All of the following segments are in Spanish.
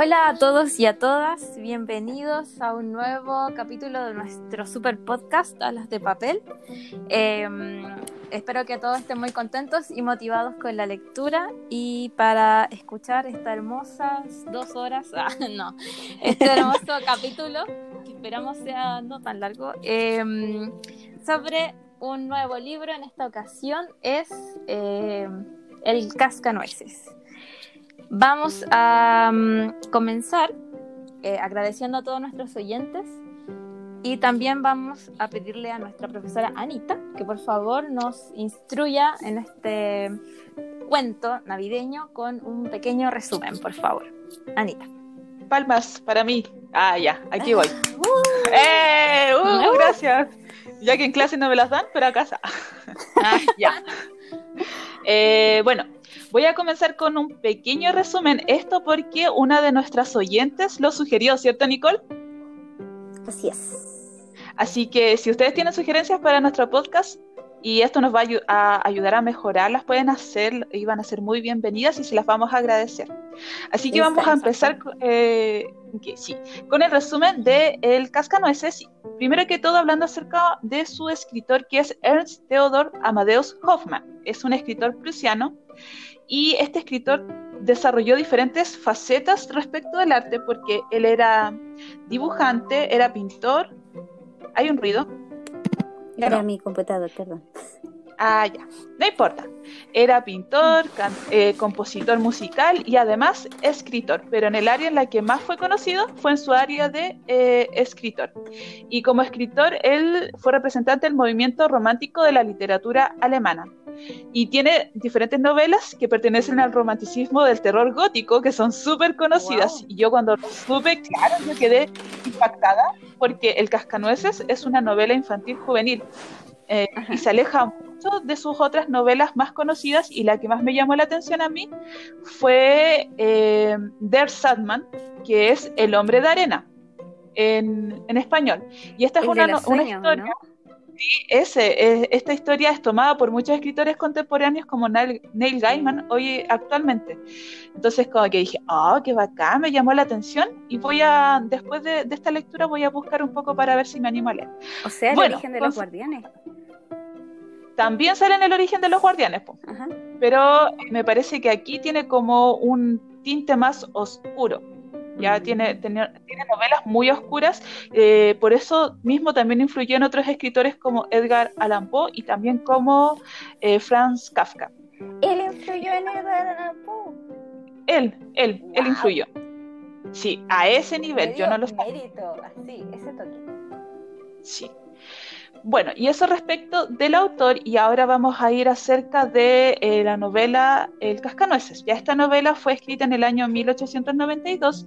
Hola a todos y a todas, bienvenidos a un nuevo capítulo de nuestro super podcast Alas de Papel. Em, espero que todos estén muy contentos y motivados con la lectura y para escuchar estas hermosas dos horas, ah, no, este hermoso capítulo, que esperamos sea no tan largo, em, sobre un nuevo libro, en esta ocasión es em, El Cascanueces. Vamos a mm, comenzar eh, agradeciendo a todos nuestros oyentes y también vamos a pedirle a nuestra profesora Anita que por favor nos instruya en este cuento navideño con un pequeño resumen, por favor. Anita. Palmas para mí. Ah, ya, aquí voy. Uh. ¡Eh! Uh, gracias. Ya que en clase no me las dan, pero a casa. ah, ya. Eh, bueno, Voy a comenzar con un pequeño resumen. Esto porque una de nuestras oyentes lo sugirió, ¿cierto, Nicole? Así es. Así que si ustedes tienen sugerencias para nuestro podcast y esto nos va a, ayudar a mejorar, las pueden hacer y van a ser muy bienvenidas y se las vamos a agradecer. Así que vamos a empezar eh, sí, con el resumen de El Cascanueces. Primero que todo, hablando acerca de su escritor, que es Ernst Theodor Amadeus Hoffmann. Es un escritor prusiano y este escritor desarrolló diferentes facetas respecto del arte porque él era dibujante, era pintor. ¿Hay un ruido? Era mi computador, perdón. Ah, ya, no importa. Era pintor, eh, compositor musical y además escritor, pero en el área en la que más fue conocido fue en su área de eh, escritor. Y como escritor, él fue representante del movimiento romántico de la literatura alemana. Y tiene diferentes novelas que pertenecen al romanticismo del terror gótico, que son súper conocidas. Y yo cuando lo supe, claro, me quedé impactada, porque El Cascanueces es una novela infantil juvenil. Eh, y se aleja mucho de sus otras novelas más conocidas y la que más me llamó la atención a mí fue eh, Der Sadman, que es El hombre de arena en, en español. Y esta es una, una historia... Sí, ese, esta historia es tomada por muchos escritores contemporáneos como Neil, Gaiman hoy actualmente. Entonces como que dije, oh, qué bacán, me llamó la atención y voy a, después de, esta lectura voy a buscar un poco para ver si me animo a leer. O sea, el origen de los guardianes. También sale en el origen de los guardianes, pero me parece que aquí tiene como un tinte más oscuro ya tiene, tiene, novelas muy oscuras, eh, por eso mismo también influyó en otros escritores como Edgar Allan Poe y también como eh, Franz Kafka. ¿Él influyó en Edgar Allan Poe? Él, él, él influyó. Sí, a ese nivel, yo no lo sé. Mérito, así, ese toque. Sí. Bueno, y eso respecto del autor, y ahora vamos a ir acerca de eh, la novela El Cascanueces. Ya esta novela fue escrita en el año 1892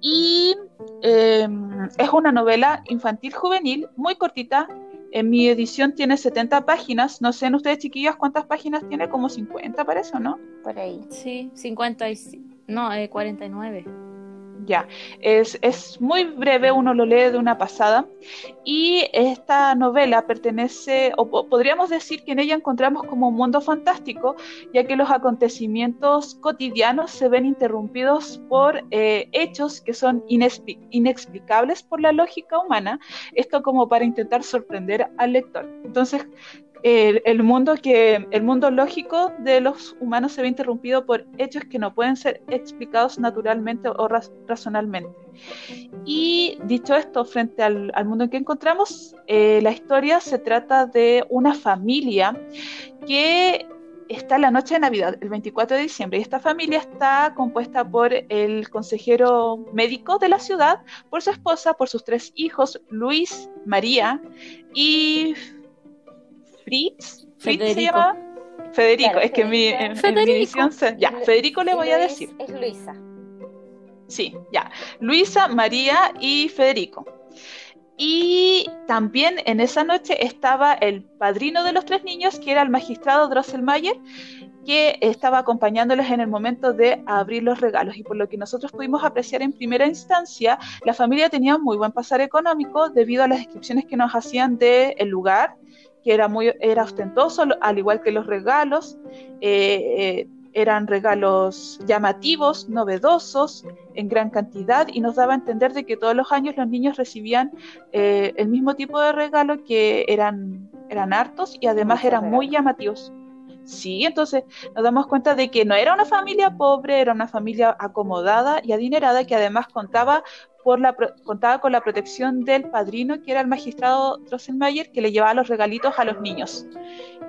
y em, es una novela infantil juvenil muy cortita. En mi edición tiene 70 páginas. No sé en ustedes, chiquillos, cuántas páginas tiene, como 50 parece, ¿o no? Por ahí. Sí, 50 y... No, eh, 49. Ya, es, es, muy breve, uno lo lee de una pasada. Y esta novela pertenece, o podríamos decir que en ella encontramos como un mundo fantástico, ya que los acontecimientos cotidianos se ven interrumpidos por eh, hechos que son inexplicables por la lógica humana, esto como para intentar sorprender al lector. Entonces, el, mundo que el mundo lógico de los humanos se ve interrumpido por hechos que no pueden ser explicados naturalmente o razonalmente. Y dicho esto, frente al, mundo en que encontramos, eh, la historia se trata de una familia que está la noche de Navidad, el 24 de diciembre, y esta familia está compuesta por el consejero médico de la ciudad, por su esposa, por sus tres hijos, Luis, María y Fritz, Fritz se llama Federico, es que en mi, en, edición ya, Federico le voy a decir. Es Luisa. Sí, ya. Luisa, María y Federico. Y también en esa noche estaba el padrino de los tres niños, que era el magistrado Drosselmayer, que estaba acompañándoles en el momento de abrir los regalos. Y por lo que nosotros pudimos apreciar en primera instancia, la familia tenía un muy buen pasar económico debido a las descripciones que nos hacían del el lugar, que era muy era ostentoso, al igual que los regalos. Eh, eh, eran regalos llamativos, novedosos, en gran cantidad y nos daba a entender de que todos los años los niños recibían eh, el mismo tipo de regalo que eran, eran hartos y además eran muy llamativos. Sí, entonces nos damos cuenta de que no era una familia pobre, era una familia acomodada y adinerada que además contaba, por la, contaba con la protección del padrino, que era el magistrado Drosselmayer, que le llevaba los regalitos a los niños.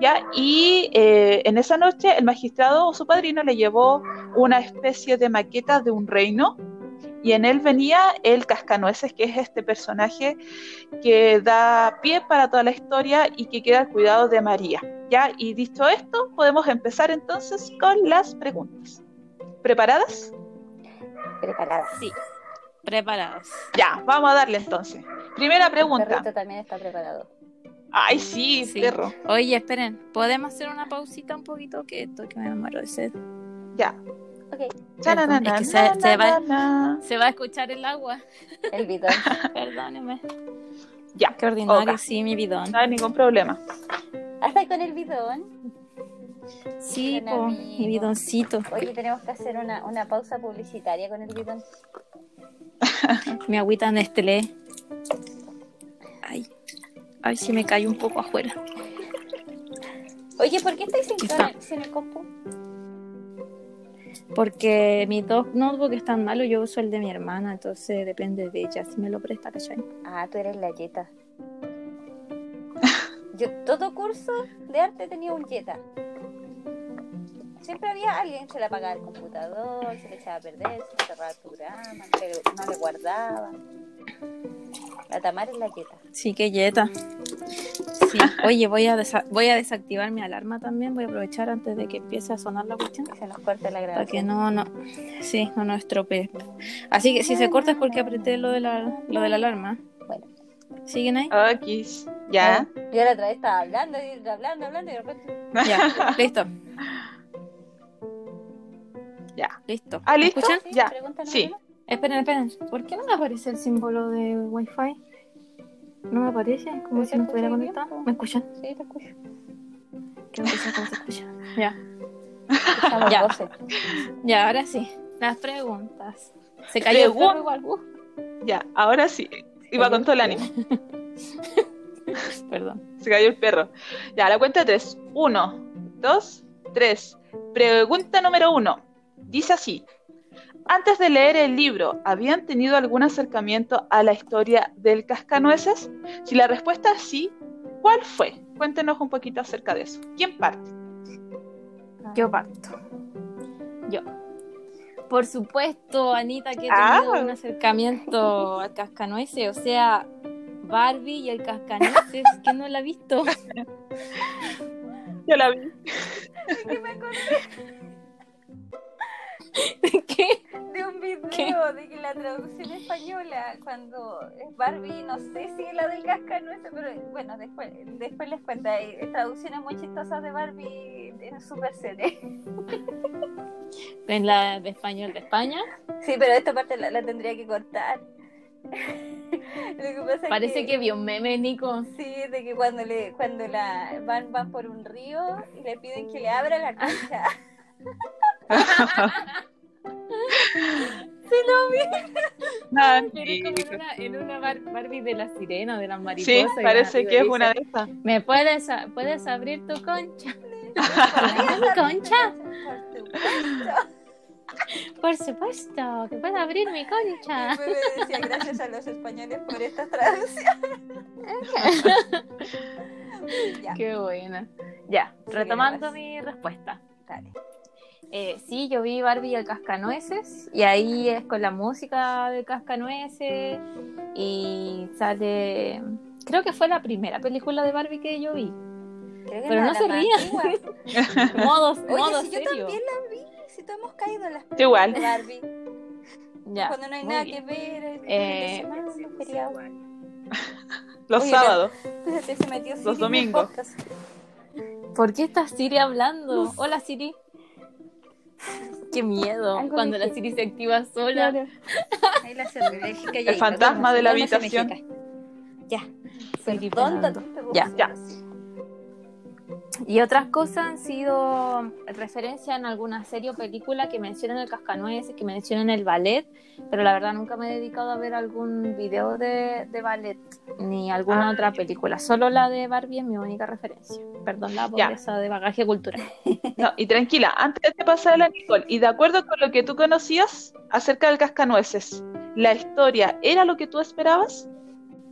¿ya? Y eh, en esa noche el magistrado o su padrino le llevó una especie de maqueta de un reino y en él venía el Cascanueces, que es este personaje que da pie para toda la historia y que queda al cuidado de María. ¿ya? Y dicho esto, podemos empezar entonces con las preguntas. ¿Preparadas? Preparadas. Sí, preparadas. Ya, vamos a darle entonces. Primera El pregunta. perrito también está preparado. Ay, sí, Sí. perro. Oye, esperen, ¿podemos hacer una pausita un poquito? Que esto que me muero de sed. Ya. Ok, Perdón, es que se- se va- Se va a escuchar el agua. el bidón. Perdóneme. Ya. Qué ordinario, Ok. sí, mi bidón. No hay ningún problema. Hasta con el bidón. Sí, po, mi bidoncito. Oye, tenemos que hacer una, una pausa publicitaria con el bidón. Mi agüita Nestlé. Ay, ay, si me cayó un poco afuera. Oye, ¿por qué estáis sin, Está. sin el compu? Porque mis dos notebooks están malos, yo uso el de mi hermana, entonces depende de ella si me lo presta, ¿cachai? Ah, tú eres la Jetta. Yo todo curso de arte tenía un Jetta. Siempre había alguien que se le apagaba el computador, se le echaba a perder, se le cerraba el programa, no le, no le guardaba. La Tamara es la Jetta. Sí, que yeta. Sí. Oye, voy a, desa- voy a desactivar mi alarma también, voy a aprovechar antes de que empiece a sonar la cuestión. Que se nos corte la Para que grabación. no, no, sí, no nos estropee. Así que si se corta es porque apreté lo de la, lo de la alarma. Bueno. ¿Siguen ahí? Ok. Ya. Yo la otra vez estaba hablando, y hablando, hablando y de repente... Ya, listo, Ya. listo. Ah, ¿Me ¿listo? escuchan? ¿Sí? Ya, sí. Esperen, esperen. ¿Por qué no me aparece el símbolo de Wi-Fi? ¿No me aparece? Como si no estuviera conectado. ¿Me escuchan? Sí, te escucho. Creo que se escucha. Ya. Ya. Ya, ahora sí. Las preguntas. Se cayó el Pregun- perro igual. Uh, Ya. Ahora sí. Iba con todo el ánimo. perdón. Se cayó el perro. Ya, la cuenta de tres. Uno, dos, tres. Pregunta número uno. Dice así. Antes de leer el libro, ¿habían tenido algún acercamiento a la historia del cascanueces? Si la respuesta es sí, ¿cuál fue? Cuéntenos un poquito acerca de eso. ¿Quién parte? Yo parto. Yo. Por supuesto, Anita, que he Ah. tenido un acercamiento al cascanueces. O sea, Barbie y el cascanueces. ¿Quién no la ha visto? Yo la vi. ¿Qué? De un video ¿Qué? de que la traducción española, cuando es Barbie, no sé si es la del cascanueces, pero bueno, después, después les cuento. Hay traducciones muy chistosas de Barbie en Super Serie. En la de español de España. Sí, pero esta parte la, la tendría que cortar. Lo que pasa es Parece que vio un meme, Nico. Sí, de que cuando le cuando la van van por un río y le piden que le abra la concha. Nancy. Pero es como en una, en una Bar- Barbie de la sirena, de las Sí, mariposas. y parece la- que es una de esas. ¿Me puedes, a- puedes abrir tu concha? ¿Mi concha? Por supuesto. Que puedes abrir mi concha. Decía gracias a los españoles por esta traducción. ya, Qué buena. Ya, Sí, retomando mi respuesta. dale. Eh, sí, yo vi Barbie y el Cascanueces y ahí es con la música del Cascanueces y sale... Creo que fue la primera película de Barbie que yo vi. Creo que Pero no se rían. antigua. Modo, Oye, modo si yo serio. también la vi, si todos hemos caído en las Yo igual. de Barbie. Ya, Cuando no hay nada bien. que ver, el Eh, semana, los. Los Oye, sábados. Se metió el domingos. ¿Por qué está Siri hablando? Hola Siri. Qué miedo cuando la. Siri se activa sola. Ahí la cerré, le dije calladita, El fantasma de la habitación. Ya. Perdón, Ya. Ya. Y otras cosas han sido referencia en alguna serie o película que mencionan el cascanueces, que mencionan el ballet, pero la verdad nunca me he dedicado a ver algún video de, ballet ni alguna ah, otra película. Solo la de Barbie es mi única referencia. Perdón la pobreza de bagaje cultural. No, y tranquila, antes de pasar a la Nicole, y de acuerdo con lo que tú conocías acerca del cascanueces, ¿la historia era lo que tú esperabas?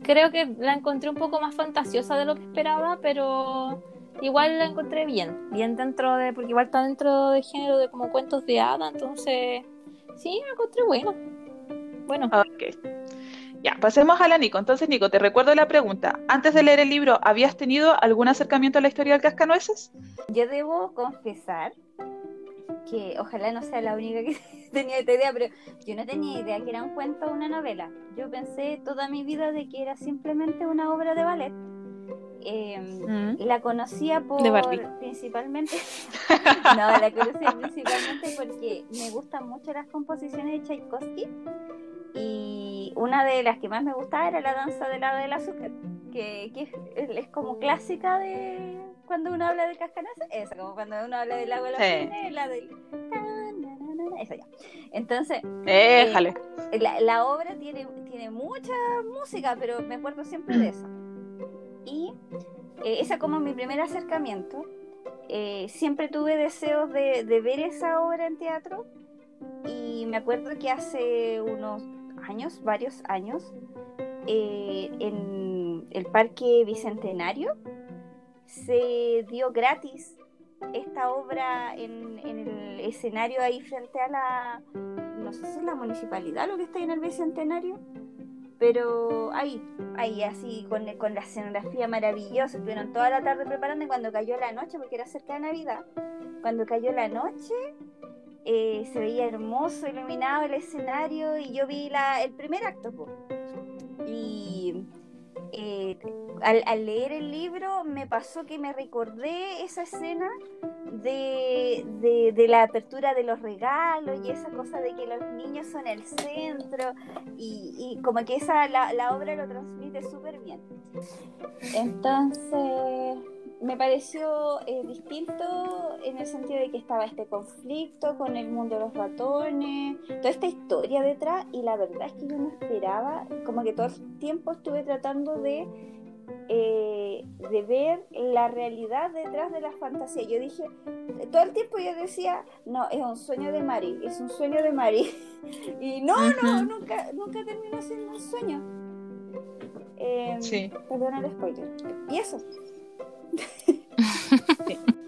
Creo que la encontré un poco más fantasiosa de lo que esperaba, pero igual la encontré bien, bien dentro de, porque igual está dentro del género de como cuentos de hada, entonces sí, la encontré buena. Bueno. Ok. Ya, pasemos a la Nico. Entonces, Nico, te recuerdo la pregunta. Antes de leer el libro, ¿habías tenido algún acercamiento a la historia del cascanueces? Yo debo confesar que ojalá no sea la única que tenía esta idea, pero yo no tenía idea que era un cuento o una novela. Yo pensé toda mi vida de que era simplemente una obra de ballet Em, la conocía por principalmente no la conocía principalmente porque me gustan mucho las composiciones de Tchaikovsky y una de las que más me gustaba era la danza del lado del azúcar que, es, como clásica de cuando uno habla de cascanueces eso como cuando uno habla del agua de la la del eso ya. Entonces eh, la, obra tiene, tiene mucha música pero me acuerdo siempre de eso y eh, ese como mi primer acercamiento. Eh, siempre tuve deseos de, ver esa obra en teatro y me acuerdo que hace unos años, varios años, eh, en el Parque Bicentenario se dio gratis esta obra en, el escenario ahí frente a la, no sé si es la municipalidad lo que está ahí en el Bicentenario, pero ahí, ahí así, con, con la escenografía maravillosa, estuvieron toda la tarde preparando y cuando cayó la noche, porque era cerca de Navidad, cuando cayó la noche, eh, se veía hermoso, iluminado el escenario y yo vi la, el primer acto. Y eh, al, leer el libro me pasó que me recordé esa escena de, la apertura de los regalos y esa cosa de que los niños son el centro y, como que esa la, la obra lo transmite súper bien. Entonces me pareció eh, distinto en el sentido de que estaba este conflicto con el mundo de los ratones, toda esta historia detrás y la verdad es que yo no esperaba, como que todo el tiempo estuve tratando de, eh, de ver la realidad detrás de la fantasía. Yo dije, todo el tiempo yo decía, no, es un sueño de Mari, es un sueño de Mari. y no, no, nunca, nunca terminó siendo un sueño. Eh, sí. Perdón el spoiler. Y eso.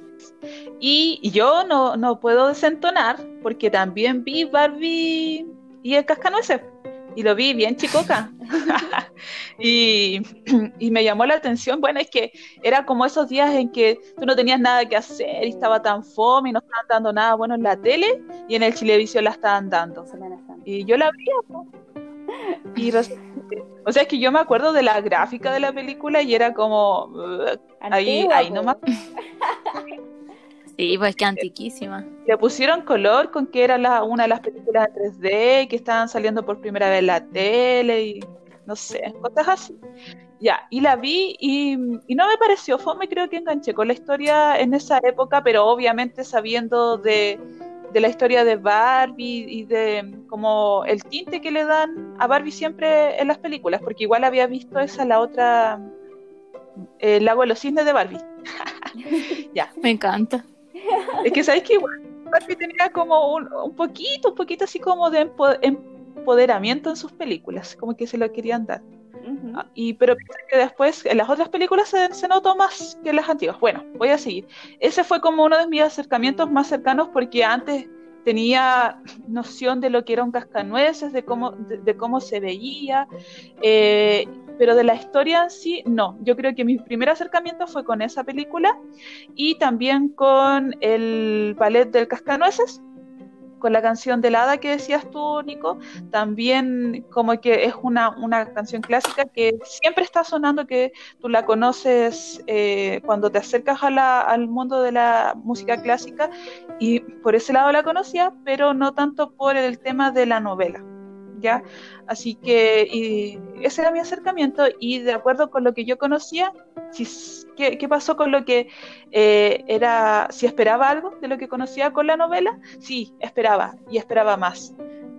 Y yo no, no, puedo desentonar porque también vi Barbie y el cascanueces. Y lo vi bien chicoca. y, y, me llamó la atención. Bueno, es que era como esos días en que tú no tenías nada que hacer y estaba tan fome y no estaban dando nada bueno en la tele y en el Chilevisión la estaban dando. Y yo la vi. Y o sea, es que yo me acuerdo de la gráfica de la película y era como ahí, ahí nomás. Sí, pues que antiquísima. Le pusieron color con que era la, una de las películas en 3D que estaban saliendo por primera vez en la tele y no sé, cosas así. Ya, y la vi y, y no me pareció fome, creo que enganché con la historia en esa época, pero obviamente sabiendo de, de la historia de Barbie y de como el tinte que le dan a Barbie siempre en las películas, porque igual había visto esa la otra, El lago de los cisnes de Barbie. ya. Me encanta. Es que sabéis que igual Barbie tenía como un, un, poquito, un poquito así como de empoderamiento en sus películas, como que se lo querían dar. Ah, y pero que después en las otras películas se, se, notó más que en las antiguas. Bueno, voy a seguir. Ese fue como uno de mis acercamientos más cercanos porque antes tenía noción de lo que era un cascanueces, de cómo, de, cómo se veía, eh, pero de la historia en sí, no. Yo creo que mi primer acercamiento fue con esa película y también con el ballet del cascanueces, con la canción de la hada que decías tú, Nico, también como que es una, una canción clásica que siempre está sonando, que tú la conoces eh, cuando te acercas al mundo de la música clásica y por ese lado la conocía, pero no tanto por el tema de la novela. Así que y ese era mi acercamiento y de acuerdo con lo que yo conocía, si, ¿qué, ¿qué, pasó con lo que eh, era, si esperaba algo de lo que conocía con la novela? Sí, esperaba y esperaba más.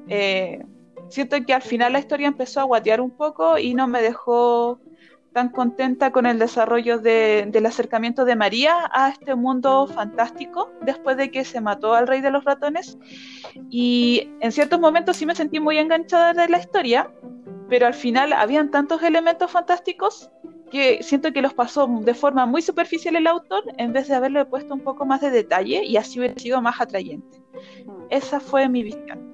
Eh, siento que al final la historia empezó a guatear un poco y no me dejó tan contenta con el desarrollo de, del acercamiento de María a este mundo fantástico después de que se mató al rey de los ratones. Y en ciertos momentos sí me sentí muy enganchada de la historia, pero al final habían tantos elementos fantásticos que siento que los pasó de forma muy superficial el autor en vez de haberle puesto un poco más de detalle y así hubiera sido más atrayente. Esa fue mi visión.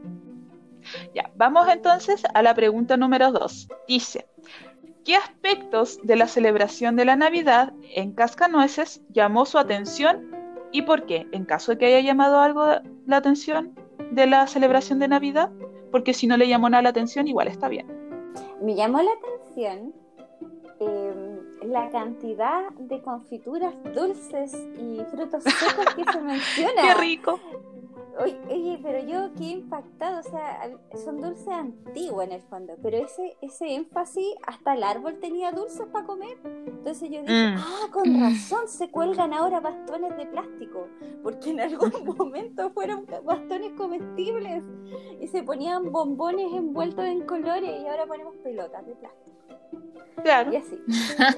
Ya, vamos entonces a la pregunta número dos. Dice, ¿Qué aspectos de la celebración de la Navidad en Cascanueces llamó su atención y por qué? En caso de que haya llamado algo la atención de la celebración de Navidad, porque si no le llamó nada la atención, igual está bien. Me llamó la atención eh, la cantidad de confituras dulces y frutos secos que se menciona. ¡Qué rico! Oye, pero yo qué impactado, o sea, son dulces antiguos en el fondo, pero ese, ese énfasis, hasta el árbol tenía dulces para comer. Entonces yo dije, mm. ah, con razón se cuelgan ahora bastones de plástico, porque en algún momento fueron bastones comestibles y se ponían bombones envueltos en colores y ahora ponemos pelotas de plástico. Claro. Y así.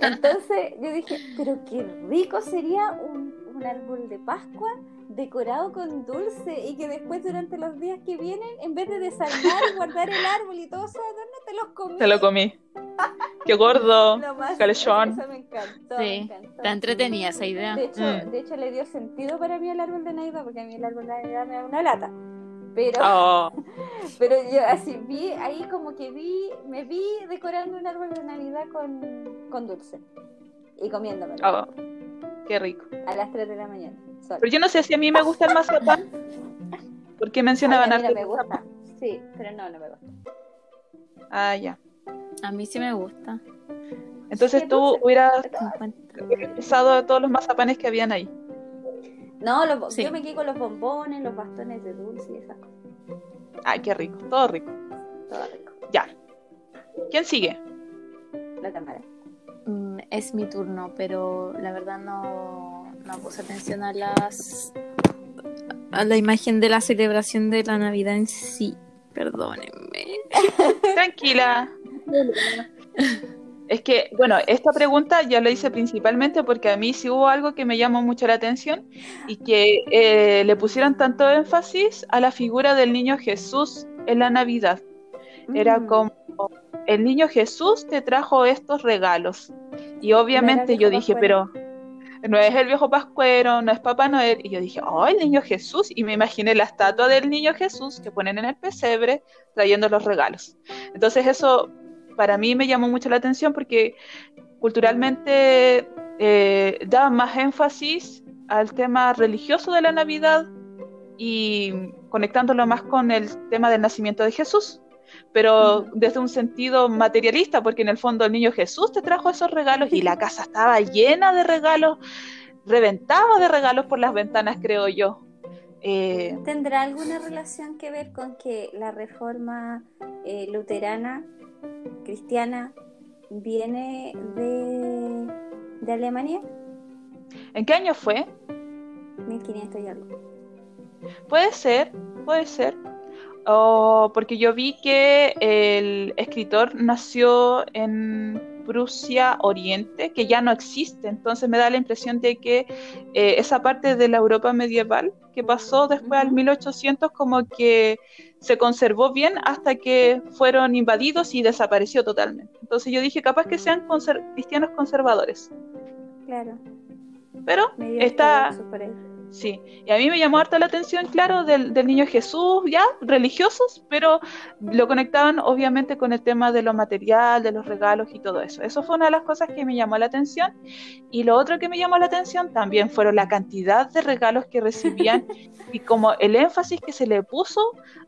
Entonces yo dije, pero qué rico sería un, un árbol de Pascua decorado con dulce y que después durante los días que vienen, en vez de desarmar y guardar el árbol y todo esos adornos, te los comí. Te lo comí. Qué gordo, calzón. Eso me encantó, sí, me encantó. Está entretenida esa idea. De hecho, mm. de hecho, le dio sentido para mí el árbol de Navidad, porque a mí el árbol de Navidad me da una lata. Pero, oh. pero yo así vi, ahí como que vi, me vi decorando un árbol de Navidad con, con dulce y comiéndomelo. Oh. Qué rico. A las 3 de la mañana. Pero yo no sé si a mí me gusta el mazapán. Porque mencionaban a mí no me gusta. Sí, pero no, no me gusta. Ah, ya. A mí sí me gusta. Entonces tú hubieras usado todos los mazapanes que habían ahí. No, yo me quedé con los bombones, los bastones de dulce y esas cosas. Ay, qué rico, todo rico. Todo rico. Ya. ¿Quién sigue? La cámara. Mm, es mi turno, pero la verdad no, no puse atención a las a la imagen de la celebración de la Navidad en sí. Perdónenme. Tranquila. Es que, bueno, esta pregunta ya la hice principalmente porque a mí sí hubo algo que me llamó mucho la atención y que eh, le pusieron tanto énfasis a la figura del niño Jesús en la Navidad. Era mm. como el niño Jesús te trajo estos regalos. Y obviamente yo dije, pero no es el viejo pascuero, no es Papá Noel. Y yo dije, oh, el niño Jesús. Y me imaginé la estatua del niño Jesús que ponen en el pesebre trayendo los regalos. Entonces eso para mí me llamó mucho la atención porque culturalmente eh, daba más énfasis al tema religioso de la Navidad y conectándolo más con el tema del nacimiento de Jesús pero desde un sentido materialista, porque en el fondo el niño Jesús te trajo esos regalos y la casa estaba llena de regalos, reventaba de regalos por las ventanas, creo yo. Eh, ¿Tendrá alguna relación que ver con que la reforma eh, luterana, cristiana, viene de, de Alemania? ¿En qué año fue? 1500 y algo. Puede ser, puede ser. Oh, porque yo vi que el escritor nació en Prusia Oriente, que ya no existe, entonces me da la impresión de que eh, esa parte de la Europa medieval que pasó después al 1800 como que se conservó bien hasta que fueron invadidos y desapareció totalmente. Entonces yo dije, capaz que sean cristianos conservadores. Claro. Pero está... Sí, y a mí me llamó harta la atención, claro, del, del, niño Jesús, ya, religiosos, pero lo conectaban obviamente con el tema de lo material, de los regalos y todo eso. Eso fue una de las cosas que me llamó la atención. Y lo otro que me llamó la atención también fueron la cantidad de regalos que recibían y como el énfasis que se le puso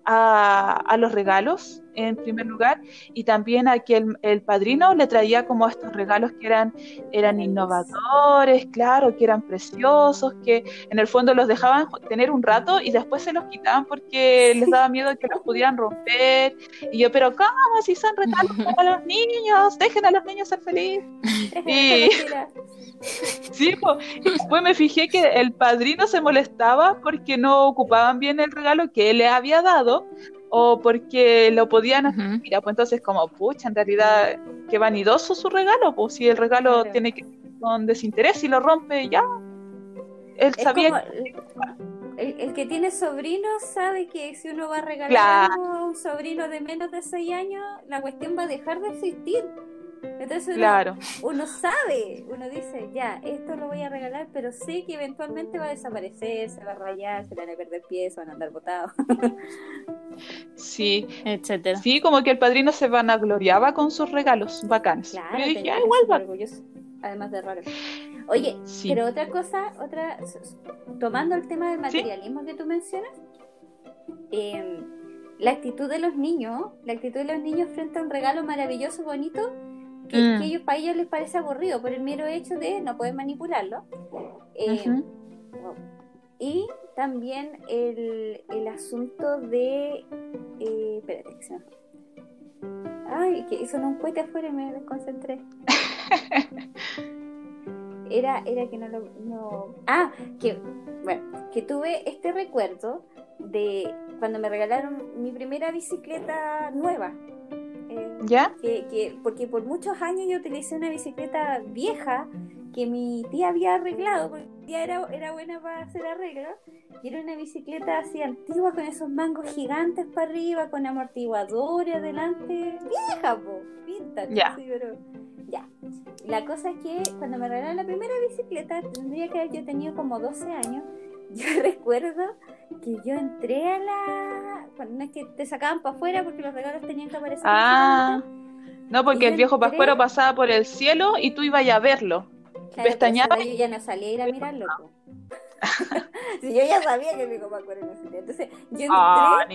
a, a los regalos en primer lugar, y también a que el, padrino le traía como estos regalos que eran, eran innovadores, claro, que eran preciosos, que en el fondo los dejaban tener un rato y después se los quitaban porque les daba miedo que los pudieran romper. Y yo, pero ¿cómo? Si son regalos para los niños, dejen a los niños ser felices. Y... Sí, y después me fijé que el padrino se molestaba porque no ocupaban bien el regalo que él le había dado o porque lo podían hacer. Mira, pues entonces como, pucha, en realidad, qué vanidoso su regalo, pues si el regalo tiene que con desinterés y lo rompe, ya. Él sabía... el, que tiene sobrinos sabe que si uno va a regalar a un sobrino de menos de 6 años, la cuestión va a dejar de existir. Entonces claro. uno, sabe, uno dice, ya, esto lo voy a regalar, pero sé que eventualmente va a desaparecer, se va a rayar, se van a perder pies, van a andar botados. sí, etcétera. Sí, como que el padrino se vanagloriaba con sus regalos bacanes. Claro, yo dije, ah, igual además de raro. Oye, pero otra cosa, otra, tomando el tema del materialismo que tú mencionas, em, la actitud de los niños, la actitud de los niños frente a un regalo maravilloso, bonito, que, mm. ellos, para ellos les parece aburrido por el mero hecho de no poder manipularlo. Eh, y también el, el asunto de... Eh, espérate, que se me... Ay, que hizo un cohete afuera y me desconcentré. era, era que no lo... No... Ah, que, bueno, que tuve este recuerdo de cuando me regalaron mi primera bicicleta nueva. ¿Ya? Que, porque por muchos años yo utilicé una bicicleta vieja que mi tía había arreglado, porque mi tía era, era buena para hacer arreglos, y era una bicicleta así antigua con esos mangos gigantes para arriba, con amortiguadores adelante, vieja, po, pinta, ya. pero ya. La cosa es que cuando me regalaron la primera bicicleta, tendría que haber yo tenido como 12 años, yo recuerdo que yo entré a la. Bueno, no es que te sacaban para afuera porque los regalos tenían que aparecer. Ah, no, porque el viejo Pascuero pasaba por el cielo y tú ibas a verlo. Claro, Pestañaba. Yo ya no salía a ir a mirarlo. si yo ya sabía que el viejo Pascuero no salía. Entonces, yo entré. Ah,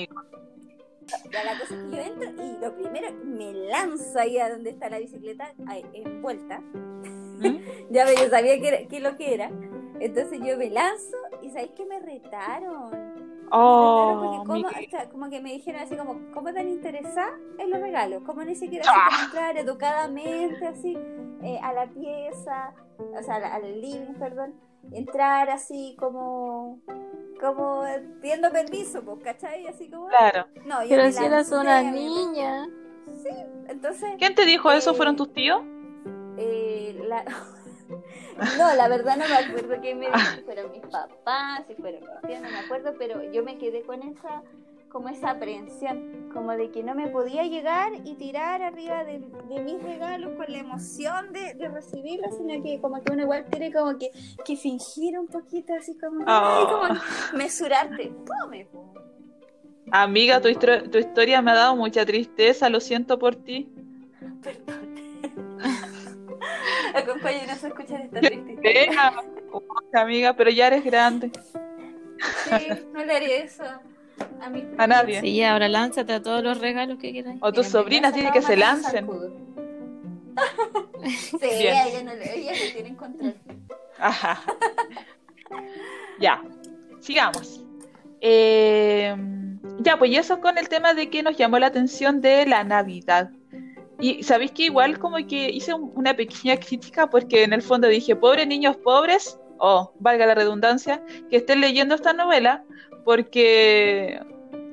ya la cosa es que yo entro y lo primero me lanzo ahí a donde está la bicicleta, ahí, envuelta. ¿Mm? ya yo sabía que, que lo que era. Entonces yo me lanzo y ¿sabéis que me retaron? Oh, como, que me dijeron así como, ¿cómo tan interesada en los regalos? Como ni siquiera ¡Ah! entrar educadamente así eh, a la pieza, o sea, al living, perdón, entrar así como como pidiendo permiso, pues, ¿cachai? Así como... Claro. No, Pero si eras una niña. Sí, entonces... ¿Quién te dijo eso? ¿Fueron tus tíos? Eh, la... No, la verdad no me acuerdo quién me dijo, si fueron mis papás, si fueron mis tíos, no me acuerdo, pero yo me quedé con esa como esa aprehensión, como de que no me podía llegar y tirar arriba de, mis regalos con la emoción de, de, recibirlos, sino que como que uno igual tiene como que, que fingir un poquito así como, ay, como oh. mesurarte, come. Amiga, tu, tu historia me ha dado mucha tristeza, lo siento por ti. Perdón. Acompáñenos a escuchar esta tristeza. amiga, pero ya eres grande. Sí, no le haría eso. A, mí, a nadie. Sí, ahora lánzate a todos los regalos que quieras. O tus sobrinas tienen que se lancen. sí, ellas no, ellas no tienen control. Ajá. ya, sigamos. Eh, ya, pues y eso con el tema de que nos llamó la atención de la Navidad. Y sabéis que igual como que hice una pequeña crítica porque en el fondo dije, pobres niños pobres, o valga la redundancia, que estén leyendo esta novela, porque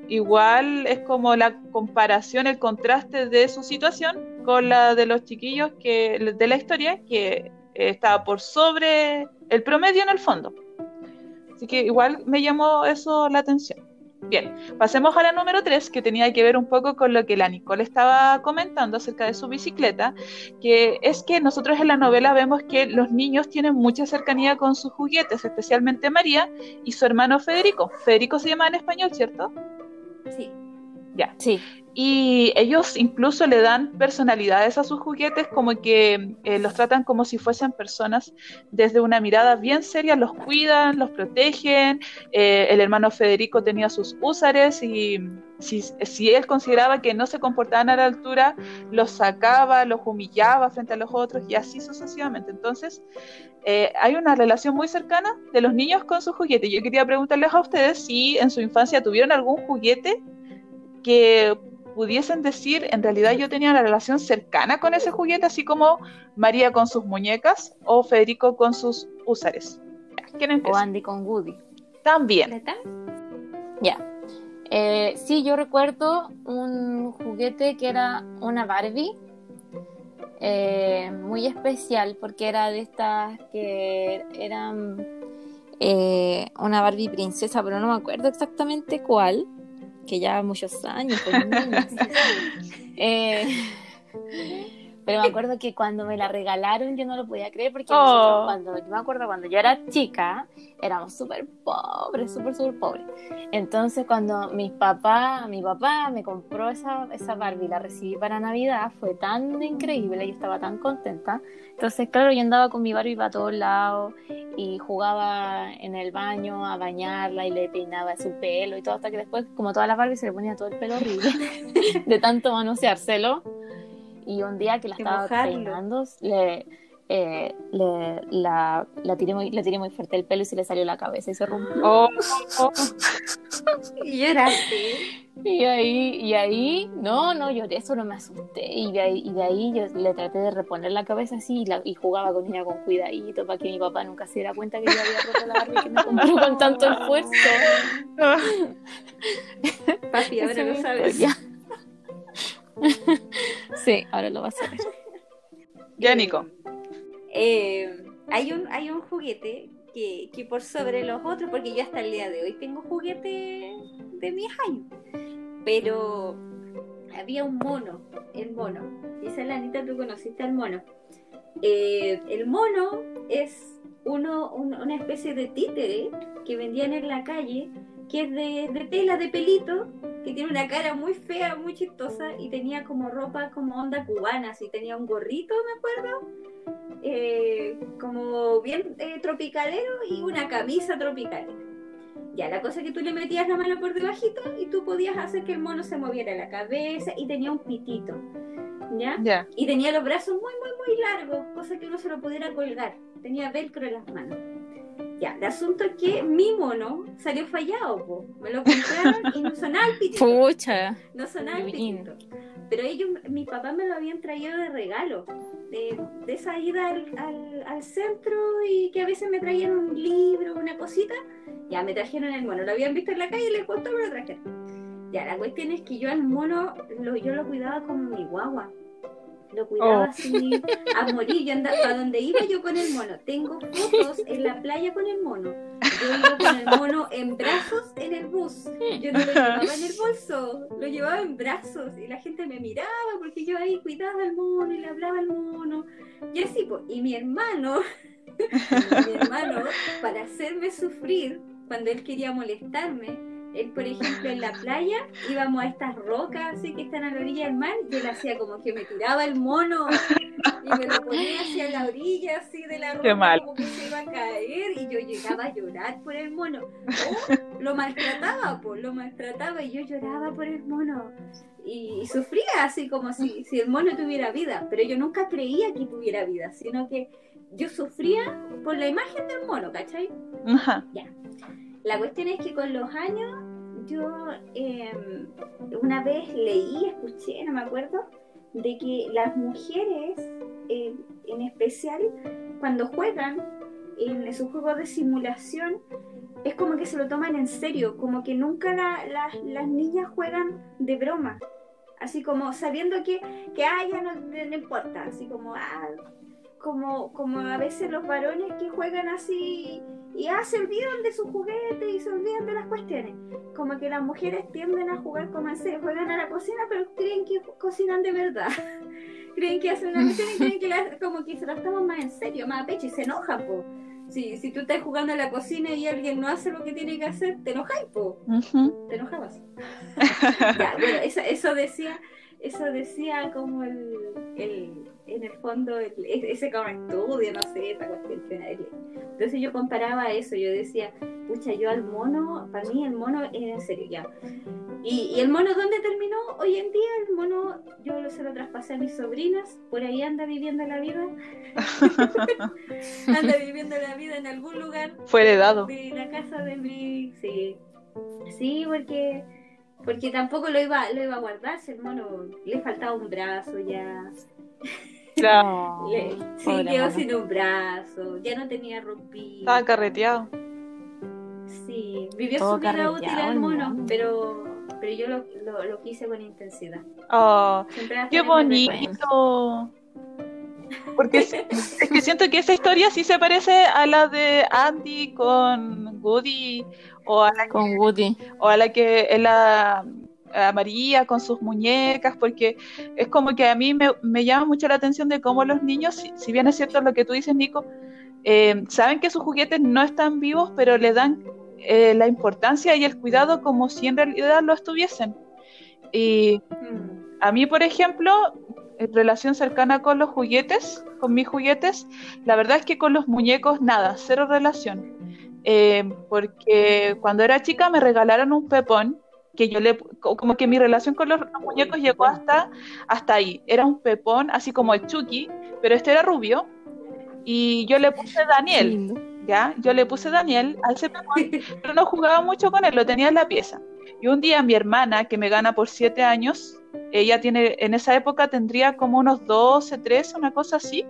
igual es como la comparación, el contraste de su situación con la de los chiquillos que de la historia, que está por sobre el promedio en el fondo. Así que igual me llamó eso la atención. Bien, pasemos a la número 3, que tenía que ver un poco con lo que la Nicole estaba comentando acerca de su bicicleta, que es que nosotros en la novela vemos que los niños tienen mucha cercanía con sus juguetes, especialmente María y su hermano Federico. Federico se llama en español, ¿cierto? Sí. Ya. Sí. Y ellos incluso le dan personalidades a sus juguetes, como que eh, los tratan como si fuesen personas desde una mirada bien seria, los cuidan, los protegen. Eh, el hermano Federico tenía sus húsares y si, si, él consideraba que no se comportaban a la altura, los sacaba, los humillaba frente a los otros y así sucesivamente. Entonces, eh, hay una relación muy cercana de los niños con sus juguetes. Yo quería preguntarles a ustedes si en su infancia tuvieron algún juguete que pudiesen decir, en realidad yo tenía una relación cercana con ese juguete, así como María con sus muñecas o Federico con sus húsares. ¿Quién empieza? O Andy con Woody. También. Ya. Eh, sí, yo recuerdo un juguete que era una Barbie, eh, muy especial porque era de estas que eran eh, una Barbie princesa, pero no me acuerdo exactamente cuál que ya muchos años. eh, pero me acuerdo que cuando me la regalaron yo no lo podía creer porque oh. cuando, yo me acuerdo cuando yo era chica éramos súper pobres, súper, súper pobres. Entonces cuando mi papá, mi papá me compró esa, esa Barbie, la recibí para Navidad, fue tan increíble, y estaba tan contenta. Entonces, claro, yo andaba con mi Barbie para todos lados y jugaba en el baño a bañarla y le peinaba su pelo y todo, hasta que después, como toda la Barbie, se le ponía todo el pelo horrible de tanto manoseárselo y un día que la estaba peinando, le, eh, le, la, la, tiré muy, le tiré muy fuerte el pelo y se le salió la cabeza y se rompió. Oh, oh. y lloraste. Y ahí, y ahí, no, no lloré, no me asusté. Y de ahí, y de ahí yo le traté de reponer la cabeza así y, la, y jugaba con ella con cuidadito para que mi papá nunca se diera cuenta que yo había roto la barriga que me compró con tanto esfuerzo. Papi, ahora lo sabes. sí, ahora lo vas a ver. Ya, Nico. Eh, hay, un, hay un juguete que, que, por sobre los otros, porque yo hasta el día de hoy tengo juguete de 10 años, pero había un mono, el mono. Dice la Anita, tú conociste al mono. Eh, el mono es uno, una especie de títere que vendían en la calle, que es de, de tela, de pelito, que tiene una cara muy fea, muy chistosa y tenía como ropa como onda cubana, así tenía un gorrito, me acuerdo, eh, como bien eh, tropicalero y una camisa tropicalera. Ya, la cosa es que tú le metías la mano por debajito y tú podías hacer que el mono se moviera la cabeza y tenía un pitito, ¿ya? Y tenía los brazos muy, muy, muy largos, cosa que uno se lo pudiera colgar. Tenía velcro en las manos. Ya, el asunto es que mi mono salió fallado, po. me lo compraron y no sonaba el pitito. Pucha. No sonaba el pitito. Pero ellos, mi papá me lo habían traído de regalo, de, de esa ida al, al, centro y que a veces me traían un libro, una cosita. Ya, me trajeron el mono, lo habían visto en la calle y les gustó, me lo trajeron. Ya, la cuestión es que yo al mono, lo, yo lo cuidaba como mi guagua lo cuidaba oh. así a morir. Yo andaba, a donde iba yo con el mono. Tengo fotos en la playa con el mono. Yo iba con el mono en brazos en el bus. Yo no lo llevaba en el bolso, lo llevaba en brazos. Y la gente me miraba porque yo ahí cuidaba al mono y le hablaba al mono. Y así, pues. Y mi hermano, mi hermano, para hacerme sufrir, cuando él quería molestarme, él, por ejemplo, en la playa íbamos a estas rocas así que están a la orilla del mar y él hacía como que me tiraba el mono y me lo ponía hacia la orilla así de la roca como que se iba a caer y yo llegaba a llorar por el mono. O lo maltrataba, pues, lo maltrataba y yo lloraba por el mono. Y, sufría así como si, si el mono tuviera vida, pero yo nunca creía que tuviera vida, sino que yo sufría por la imagen del mono, ¿cachai? Ajá. Ya. La cuestión es que con los años yo em, una vez leí, escuché, no me acuerdo, de que las mujeres em, en especial cuando juegan en su juego de simulación es como que se lo toman en serio, como que nunca las niñas juegan de broma, así como sabiendo que, que ah, ya no, no importa, así como, ah, como, como a veces los varones que juegan así y ah, se olvidan de sus juguetes y se olvidan de las cuestiones. Como que las mujeres tienden a jugar como se juegan a la cocina, pero creen que cocinan de verdad. creen que hacen una cuestión y creen que como que se las toman más en serio, más a pecho y se enojan, po. si, si tú estás jugando en la cocina y alguien no hace lo que tiene que hacer, te enojáis, po. Ujú. Te enojabas. ya, bueno, eso, eso decía, eso decía como el, el en el fondo, el- e- ese como estudio, no sé, esa cuestión. Entonces yo comparaba eso, yo decía, pucha, yo al mono, para mí el mono era en serio, ya. Y, y el mono, ¿dónde terminó? Hoy en día el mono, yo lo- se lo traspasé a mis sobrinas, por ahí anda viviendo la vida. anda viviendo la vida en algún lugar Fue heredado. de la casa de mi sí sí porque porque tampoco lo iba lo iba a guardar si el mono le faltaba un brazo ya Claro. Le- sí pobre quedó mono. sin un brazo ya no tenía rompido Estaba carreteado. sí vivió Todo su vida útil el el mono pero pero yo lo, lo, lo quise con intensidad Oh, qué mi bonito. Porque es, es que siento que esa historia sí se parece a la de Andy con Woody o a la, Con Woody. o a la que es la a María con sus muñecas, porque es como que a mí me, me llama mucho la atención de cómo los niños, si, si bien es cierto lo que tú dices, Nico, eh, saben que sus juguetes no están vivos, pero le dan eh, la importancia y el cuidado como si en realidad lo estuviesen. Y a mí, por ejemplo, en relación cercana con los juguetes, con mis juguetes, la verdad es que con los muñecos nada, cero relación. Eh, porque cuando era chica me regalaron un pepón que yo le, co- como que mi relación con los, los muñecos llegó hasta, hasta ahí. Era un pepón, así como el Chucky, pero este era rubio. Y yo le puse Daniel. ¿ya? Yo le puse Daniel a ese Pokémon, pero no jugaba mucho con él, lo tenía en la pieza. Y un día mi hermana, que me gana por siete años, ella tiene, en esa época tendría como unos 12, 13, una cosa así,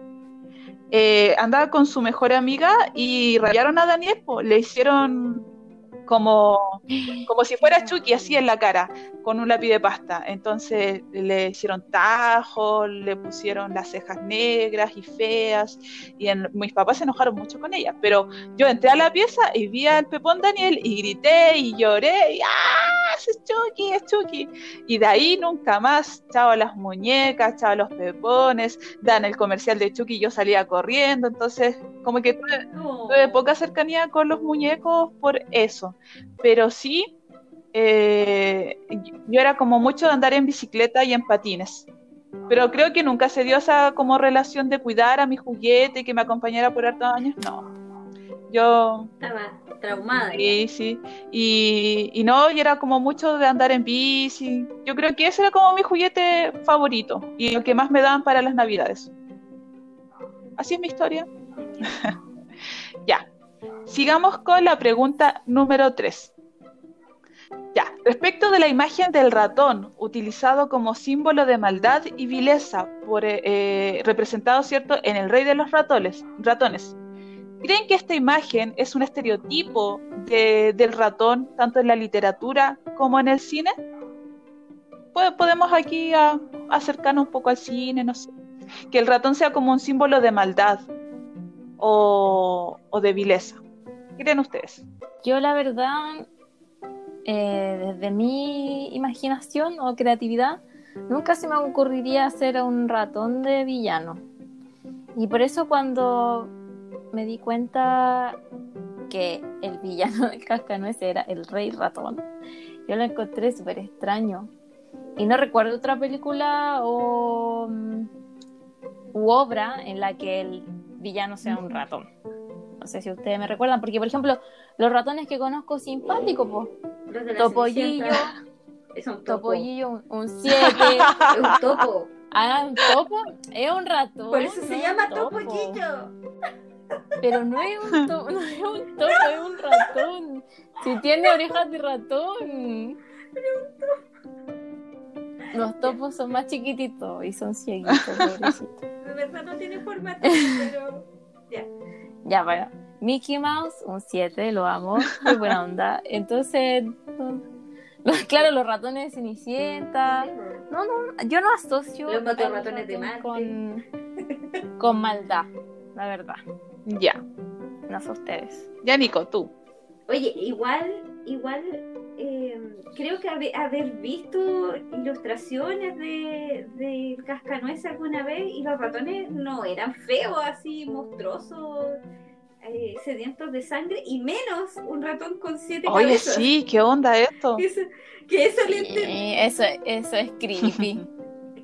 eh, andaba con su mejor amiga y rayaron a Daniel, le hicieron como, como si fuera Chucky, así en la cara, con un lápiz de pasta. Entonces le hicieron tajos, le pusieron las cejas negras y feas, y en- mis papás se enojaron mucho con ella. Pero yo entré a la pieza y vi al Pepón Daniel y grité y lloré, y ¡ah! Es Chucky, es Chucky. Y de ahí nunca más, chao las muñecas, chao los pepones, dan el comercial de Chucky y yo salía corriendo. Entonces, como que tuve, tuve poca cercanía con los muñecos por eso. Pero sí, eh, yo era como mucho de andar en bicicleta y en patines. Pero creo que nunca se dio esa como relación de cuidar a mi juguete y que me acompañara por hartos años. No. Yo, Estaba traumada. sí, sí. Y, y no, y era como mucho de andar en bici. Yo creo que ese era como mi juguete favorito y lo que más me daban para las navidades. Así es mi historia. Ya. Sigamos con la pregunta número 3. Ya, respecto de la imagen del ratón, utilizado como símbolo de maldad y vileza, por, eh, eh, representado, ¿cierto?, en el rey de los ratones, ratones. ¿Creen que esta imagen es un estereotipo de- del ratón, tanto en la literatura como en el cine? Po- Podemos aquí a- acercarnos un poco al cine, no sé. Que el ratón sea como un símbolo de maldad o de vileza. ¿Qué creen ustedes? Yo la verdad, eh, desde mi imaginación o creatividad, nunca se me ocurriría hacer un ratón de villano. Y por eso cuando me di cuenta que el villano del cascanueces era el rey ratón, yo lo encontré súper extraño. Y no recuerdo otra película o mm, u obra en la que el villano sea un ratón. No sé si ustedes me recuerdan, porque por ejemplo, los ratones que conozco simpáticos, pues, la Topollillo, Es un topo. Topollillo, un 7. Es un topo. ah, un topo, es un ratón. Por eso se llama un topo. Topollillo. Pero no es un topo, no es un topo, es un ratón. Si tiene orejas de ratón. Los topos son más chiquititos y son cieguitos, pobrecitos. De verdad no tiene forma, pero. Ya. Ya, bueno. Mickey Mouse, un 7, lo amo, muy buena onda. Entonces, los- claro, los ratones de Cenicienta. No, no, yo no asocio Los al motorratones de Marte. con, con maldad, la verdad. Ya. No sé ustedes. Ya, Nico, tú. Oye, igual, igual, eh, creo que haber, haber visto ilustraciones de, de Cascanueces alguna vez y los ratones no eran feos, así monstruosos. eh, sedientos de sangre y menos un ratón con siete Oye, cabezas. sí, ¿qué onda esto? Que eso, que eso le entendí. Eso, eso es creepy.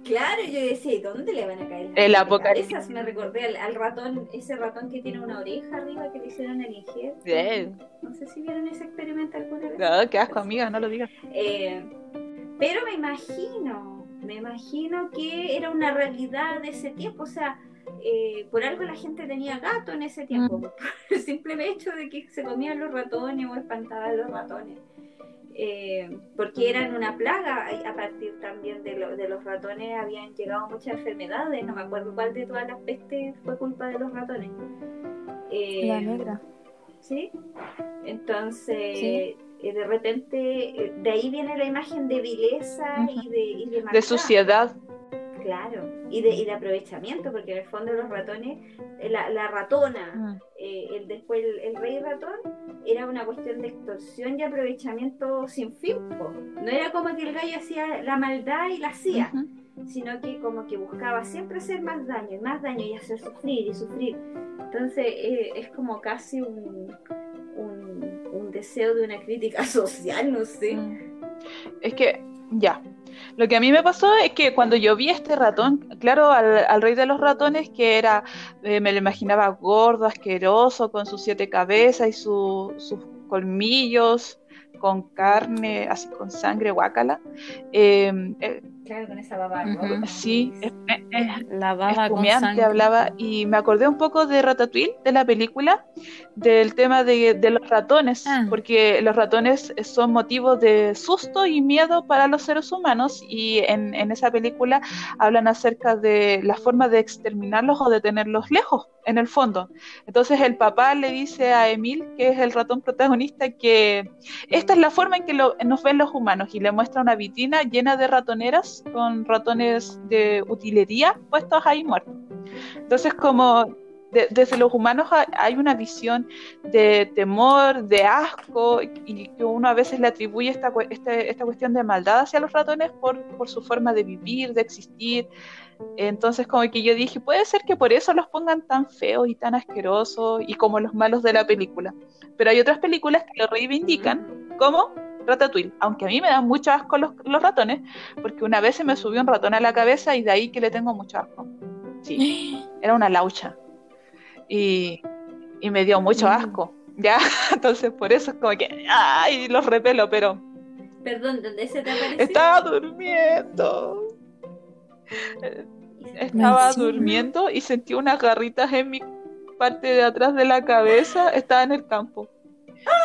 Claro, yo decía, ¿y dónde le van a caer El apocalipsis. Me recordé al, al ratón, ese ratón que tiene una oreja arriba que le hicieron el injerto. Bien. No sé si vieron ese experimento alguna vez. No, qué asco, amiga, no lo digas. Eh, pero me imagino, me imagino que era una realidad de ese tiempo, o sea, eh, por algo la gente tenía gato en ese tiempo, por el simple hecho de que se comían los ratones o espantaban los ratones. Eh, porque eran una plaga a partir también de, lo- de los ratones habían llegado muchas enfermedades no me acuerdo cuál de todas las pestes fue culpa de los ratones Eh, La negra. ¿sí? Entonces, Sí. eh, de repente, eh, de ahí viene la imagen de vileza y de, y de De maldad. suciedad. Claro, y de, y de aprovechamiento, porque en el fondo los ratones, eh, la, la ratona, Mm. eh, el, después el, el rey ratón, era una cuestión de extorsión y aprovechamiento sin fin. po. No era como que el gallo hacía la maldad y la hacía, sino que como que buscaba siempre hacer más daño y más daño y hacer sufrir y sufrir. Entonces eh, es como casi un, un, un deseo de una crítica social, no sé. Mm. Es que, ya. Lo que a mí me pasó es que cuando yo vi este ratón, claro, al, al rey de los ratones, que era, eh, me lo imaginaba gordo, asqueroso, con sus siete cabezas y su- sus colmillos, con carne, así con sangre, guácala. Eh, eh, Claro, con esa baba. Roja. sí, es- es- La baba sangre. hablaba y me acordé un poco de Ratatouille, de la película, del tema de, de los ratones, Ah. porque los ratones son motivos de susto y miedo para los seres humanos y en, en esa película hablan acerca de la forma de exterminarlos o de tenerlos lejos, en el fondo. Entonces el papá le dice a Emil, que es el ratón protagonista, que esta es la forma en que lo- nos ven los humanos y le muestra una vitrina llena de ratoneras con ratones de utilería puestos ahí muertos. Entonces como de- desde los humanos ha- hay una visión de temor, de asco y que uno a veces le atribuye esta, este- esta cuestión de maldad hacia los ratones por, por su forma de vivir, de existir. Entonces como que yo dije, puede ser que por eso los pongan tan feos y tan asquerosos y como los malos de la película. Pero hay otras películas que lo reivindican como Ratatouille, aunque a mí me dan mucho asco los, los ratones, porque una vez se me subió un ratón a la cabeza y de ahí que le tengo mucho asco. Sí, era una laucha. Y, y me dio mucho Mm. asco, ¿ya? Entonces por eso es como que, ¡ay! Los repelo, pero Perdón, ¿dónde se te apareció? estaba durmiendo. Estaba Encima. durmiendo y sentí unas garritas en mi parte de atrás de la cabeza, estaba en el campo.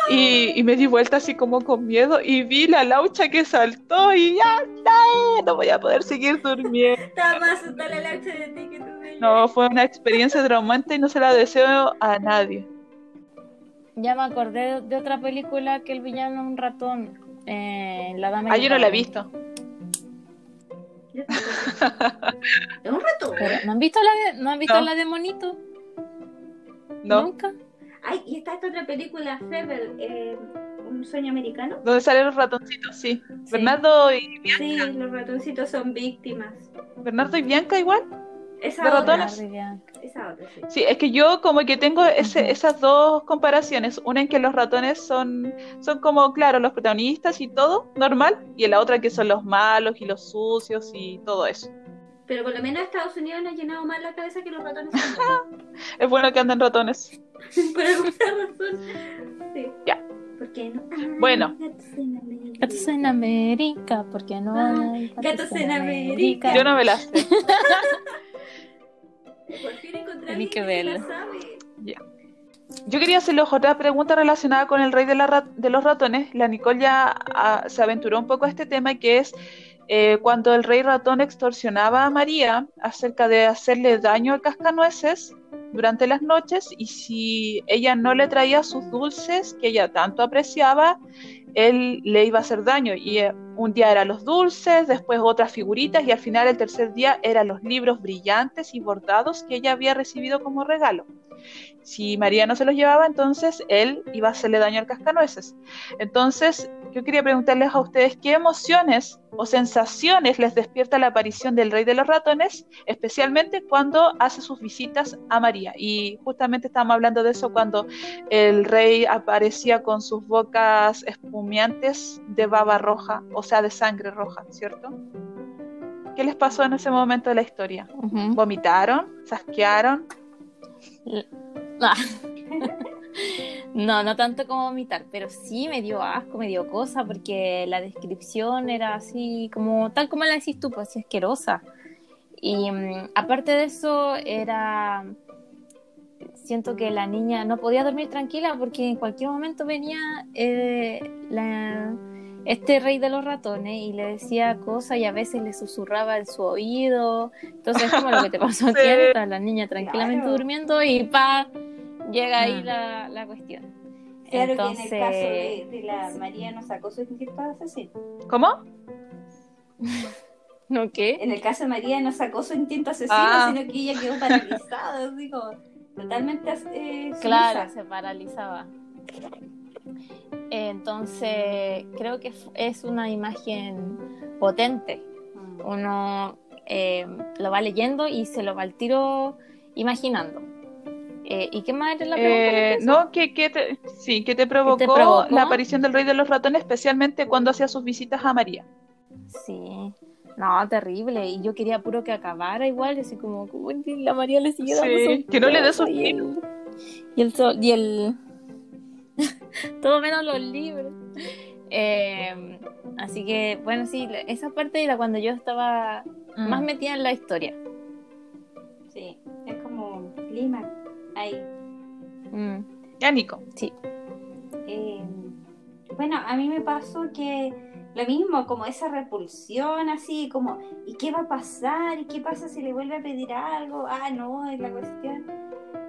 Y, y me di vuelta así como con miedo y vi la laucha que saltó y ya no, no voy a poder seguir durmiendo. Estaba más asustada la laucha de ti que tú de. No, fue una experiencia traumante y no se la deseo a nadie. Ya me acordé de otra película que el villano es un ratón. Eh, la dama Ah, yo no la he visto. ¿Es un ratón? ¿No han visto la de, ¿no han visto No. la de Monito? No. ¿Nunca? Ay, y está esta otra película, Fever, eh, Un sueño americano. ¿Dónde salen los ratoncitos? Sí. Bernardo y Sí, los ratoncitos son víctimas. Bernardo y Bianca igual. Esa ¿De otra. ratones? Bianca. Esa otra, sí. Sí, es que yo como que tengo ese- esas dos comparaciones. Una en que los ratones son, son como, claro, los protagonistas y todo, normal. Y en la otra que son los malos y los sucios y todo eso. Pero por lo menos Estados Unidos nos ha llenado más la cabeza que los ratones. Es bueno que anden ratones. por alguna razón. Sí. Ya. ¿Por qué no? Bueno. Gatos en América. Porque no Ah, hay gatos en América. Yo no me las sé. Por fin encontré a Tení alguien que la sabe. Yo quería hacerles otra pregunta relacionada con el rey de, la ra- de los ratones. La Nicole ya ah, se aventuró un poco a este tema, que es eh, cuando el rey ratón extorsionaba a María acerca de hacerle daño al cascanueces durante las noches y si ella no le traía sus dulces que ella tanto apreciaba, él le iba a hacer daño. Y eh, un día eran los dulces, después otras figuritas y al final el tercer día eran los libros brillantes y bordados que ella había recibido como regalo. Si María no se los llevaba, entonces él iba a hacerle daño al cascanueces. Entonces, yo quería preguntarles a ustedes qué emociones o sensaciones les despierta la aparición del rey de los ratones, especialmente cuando hace sus visitas a María. Y justamente estábamos hablando de eso cuando el rey aparecía con sus bocas espumiantes de baba roja, o sea, de sangre roja, ¿cierto? ¿Qué les pasó en ese momento de la historia? ¿Vomitaron? ¿Sasquearon? No, no tanto como vomitar, pero sí me dio asco, me dio cosa, porque la descripción era así, como tal como la decís tú, pues así asquerosa. Y mm, aparte de eso, era. Siento que la niña no podía dormir tranquila porque en cualquier momento venía eh, este rey de los ratones y le decía cosas y a veces le susurraba en su oído. Entonces, como lo que te pasó aquí, la niña tranquilamente durmiendo y pa llega ahí la, la cuestión. Claro Entonces... que en el caso de, la María no sacó su instinto asesino. ¿Cómo? ¿No qué? En el caso de María no sacó su instinto asesino, ah. sino que ella quedó paralizada, digo, totalmente eh, Claro, se paralizaba. Entonces, creo que es una imagen potente. Mm. Uno eh, lo va leyendo y se lo va al tiro imaginando. Eh, ¿Y qué más era la pregunta? Eh, no, ¿qué, te, sí, ¿qué te provocó, la aparición del rey de los ratones, especialmente cuando hacía sus visitas a María? Sí, no, terrible. Y yo quería puro que acabara igual, así como, la María le sigue dando sí, que no le dé sus y el, y el sol, y el todo menos los libros. Eh, así que, bueno, sí, esa parte era cuando yo estaba más mm. metida en la historia. Sí, es como Lima ahí. Mm. Ya, Nico. Sí. Eh, bueno, a mí me pasó que lo mismo, como esa repulsión, así como, ¿y qué va a pasar? ¿Y qué pasa si le vuelve a pedir algo? Ah, no, es la cuestión.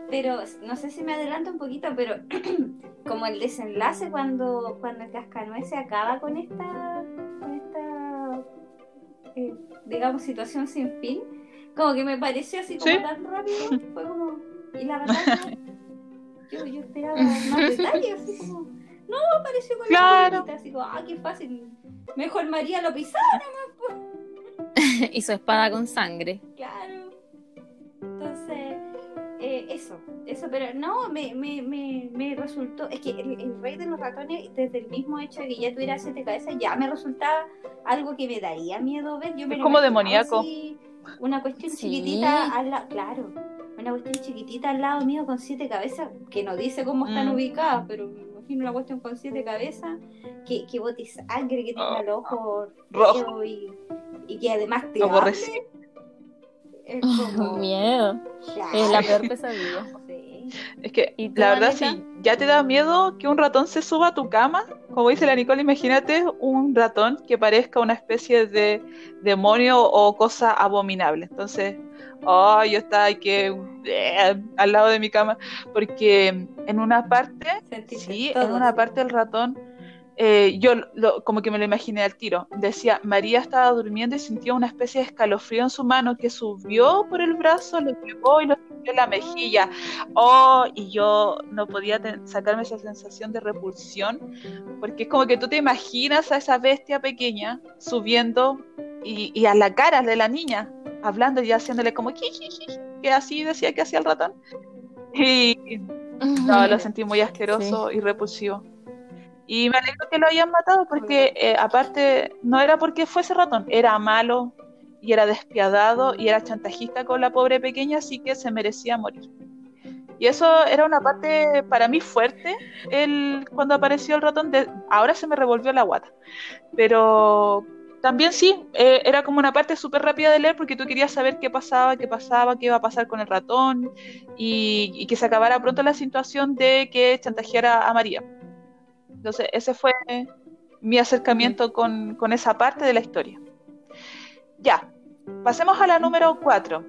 Pero no sé si me adelanto un poquito, pero como el desenlace cuando, cuando el cascanueces acaba con esta, con esta eh, digamos, situación sin fin, como que me pareció así como tan rápido, fue como y la verdad, yo, yo esperaba más detalles, así como, no, apareció con claro. la así como, ah, qué fácil. Mejor María lo pisaba nomás. Pues. y su espada con sangre. Claro. Entonces, eh, eso, eso, pero no, me, me, me, me resultó, es que el, rey de los ratones, desde el mismo hecho de que ya tuviera siete cabezas, ya me resultaba algo que me daría miedo ver. Yo me es como demoníaco. una cuestión chiquitita, a la, claro una cuestión chiquitita al lado mío con siete cabezas, que no dice cómo están mm. ubicadas, pero me imagino una cuestión con siete cabezas, que, que bote sangre, que tenga el ojo rojo y, y, que además te. Es como... miedo. Es la peor pesadilla. Es que la verdad sí, ya te da miedo que un ratón se suba a tu cama. Como dice la Nicole, imagínate un ratón que parezca una especie de demonio o cosa abominable. Entonces, oh, yo estaba que eh, al lado de mi cama, porque en una parte, sí, en una parte el ratón, eh, yo como que me lo imaginé al tiro. Decía, María estaba durmiendo y sintió una especie de escalofrío en su mano que subió por el brazo, lo llevó y lo sintió en la mejilla. Oh, y yo no podía sacarme esa sensación de repulsión, porque es como que tú te imaginas a esa bestia pequeña subiendo y, y a la cara de la niña hablando y haciéndole como que así decía que hacía el ratón. Y no, lo sentí muy asqueroso y repulsivo. Y me alegro que lo hayan matado porque eh, aparte no era porque fuese ratón, era malo y era despiadado y era chantajista con la pobre pequeña, así que se merecía morir. Y eso era una parte para mí fuerte el, cuando apareció el ratón. De, ahora se me revolvió la guata. Pero también sí, eh, era como una parte súper rápida de leer porque tú querías saber qué pasaba, qué pasaba, qué iba a pasar con el ratón y, que se acabara pronto la situación de que chantajeara a María. Entonces, ese fue mi acercamiento con, con esa parte de la historia. Ya, pasemos a la número 4.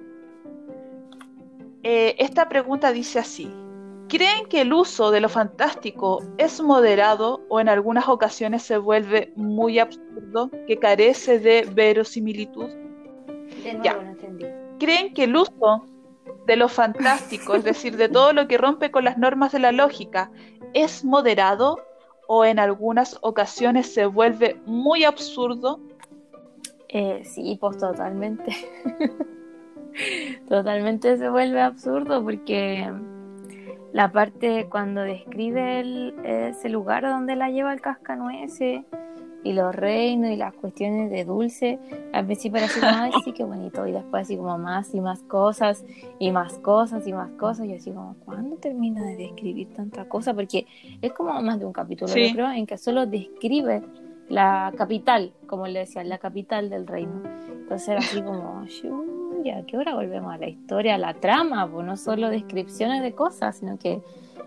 Eh, esta pregunta dice así. ¿Creen que el uso de lo fantástico es moderado o en algunas ocasiones se vuelve muy absurdo, que carece de verosimilitud? De nuevo, no entendí. ¿Creen que el uso de lo fantástico, es decir, de todo lo que rompe con las normas de la lógica, es moderado o en algunas ocasiones se vuelve muy absurdo? Eh, sí, pues totalmente. totalmente se vuelve absurdo porque la parte cuando describe ese lugar donde la lleva el cascanueces y los reinos y las cuestiones de dulce, al principio era así como, ay, sí, qué bonito, y después así como más y más cosas, y más cosas y más cosas, y así como, ¿cuándo termina de describir tanta cosa? Porque es como más de un capítulo, yo creo, en que solo describe la capital, como le decía, la capital del reino. Entonces era así como, ya, ¿qué hora volvemos a la historia, a la trama? Pues no solo descripciones de cosas, sino que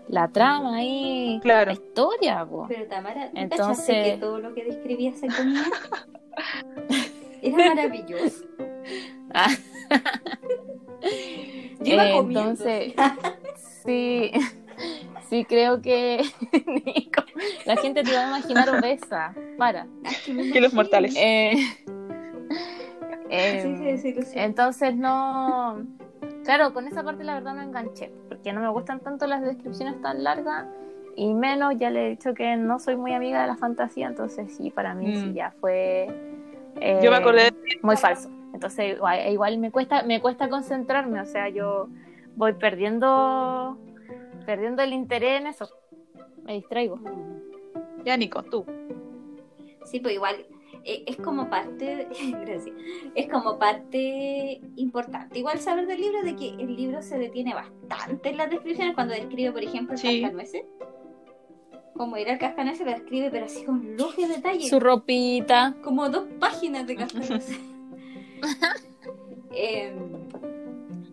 la trama ahí, claro. la historia. Pero Tamara, entonces que todo lo que describía se comía? Era maravilloso. Ah. entonces, sí, sí creo que la gente te va a imaginar obesa. Para. Que los mortales. Eh, eh, entonces no Claro, con esa parte la verdad me enganché, porque no me gustan tanto las descripciones tan largas y menos, ya le he dicho que no soy muy amiga de la fantasía, entonces sí, para mí sí mm. ya fue yo me acordé eh, muy falso. Entonces igual, me cuesta me cuesta concentrarme, o sea, yo voy perdiendo perdiendo el interés en eso. Me distraigo. Ya Nico, tú. Sí, pues igual es como parte, gracias, es como parte importante. Igual saber del libro de que el libro se detiene bastante en las descripciones cuando describe, por ejemplo, el sí. Como era el cascanueces, lo describe, pero así con lujo de detalle. Su ropita. Como dos páginas de cascanueces. Em,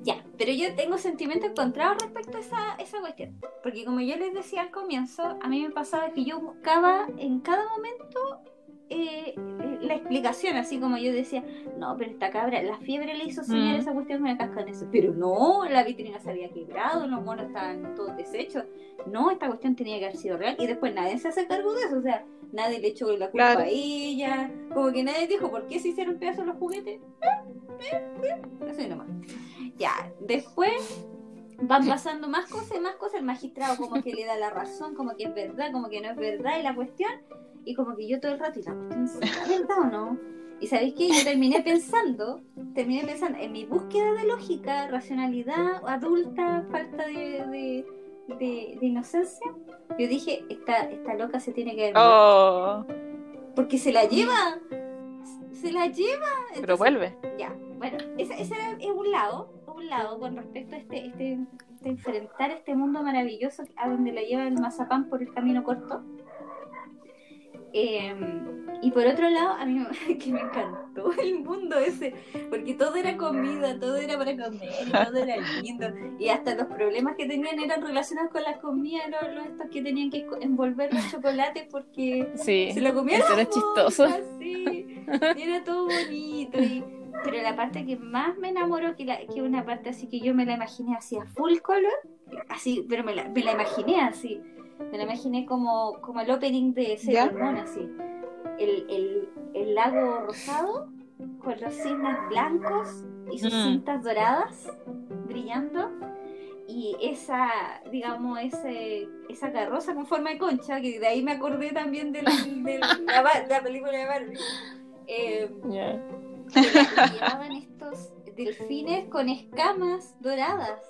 ya, pero yo tengo sentimientos encontrados respecto a esa, esa cuestión. Porque como yo les decía al comienzo, a mí me pasaba que yo buscaba en cada momento eh, la explicación, así como yo decía, no, pero esta cabra, la fiebre le hizo soñar mm. esa cuestión me casca en eso, pero no, la vitrina se había quebrado, los monos estaban todos deshechos, no, esta cuestión tenía que haber sido real, y después nadie se hace cargo de eso, o sea, nadie le echó la culpa a ella, como que nadie dijo, ¿por qué se hicieron pedazos los juguetes? Así nomás. Ya, después van pasando más cosas y más cosas, el magistrado como que le da la razón, como que es verdad, como que no es verdad, y la cuestión y como que yo todo el rato, ¿y la cuestión es verdad o no? Y sabéis que yo terminé pensando, terminé pensando en mi búsqueda de lógica, racionalidad, adulta, falta de, de, inocencia. Yo dije, esta, esta loca se tiene que ver. Oh. Porque se la lleva. Se la lleva. Pero vuelve. Ya, bueno, ese, ese es un lado, un lado con respecto a este, este, este enfrentar este mundo maravilloso a donde la lleva el mazapán por el camino corto. Em, y por otro lado, a mí que me encantó el mundo ese, porque todo era comida, todo era para comer, todo era lindo, y hasta los problemas que tenían eran relacionados con la comida, los, estos que tenían que envolver los chocolates porque se lo comían. Eso era chistoso. Así, era todo bonito. pero la parte que más me enamoró, que, la, que una parte así que yo me la imaginé así a full color, así, pero me la, me la imaginé así me lo imaginé como, como el opening de Sailor así. El, el, lago rosado con los cisnes blancos y sus mm. cintas doradas brillando y esa, digamos, ese, esa carroza con forma de concha, que de ahí me acordé también de la, película de Barbie. Eh, llevaban estos delfines con escamas doradas.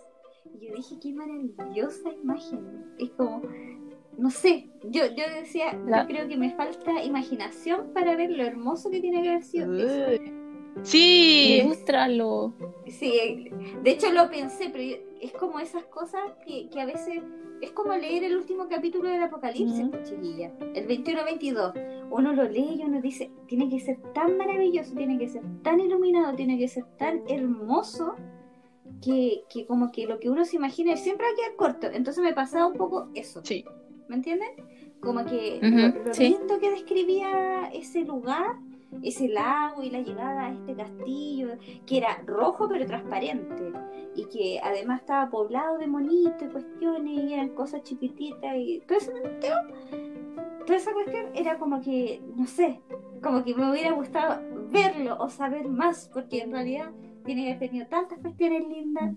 Y yo dije, qué maravillosa imagen. Es como, no sé, yo, yo decía, yo creo que me falta imaginación para ver lo hermoso que tiene que haber sido eso. Sí, Ilústralo. Sí, de hecho lo pensé, pero es como esas cosas que, que a veces es como leer el último capítulo del Apocalipsis, uh chiquilla, el 21-22. Uno lo lee y uno dice, tiene que ser tan maravilloso, tiene que ser tan iluminado, tiene que ser tan hermoso, que, que como que lo que uno se imagina siempre va a quedar corto. Entonces me pasaba un poco eso. Sí. ¿Me entienden? Como que lo, lindo que describía ese lugar, ese lago y la llegada a este castillo, que era rojo pero transparente, y que además estaba poblado de monitos y cuestiones, y eran cosas chiquititas, y todo eso, toda esa cuestión era como que, no sé, como que me hubiera gustado verlo o saber más, porque en realidad tiene que haber tenido tantas cuestiones lindas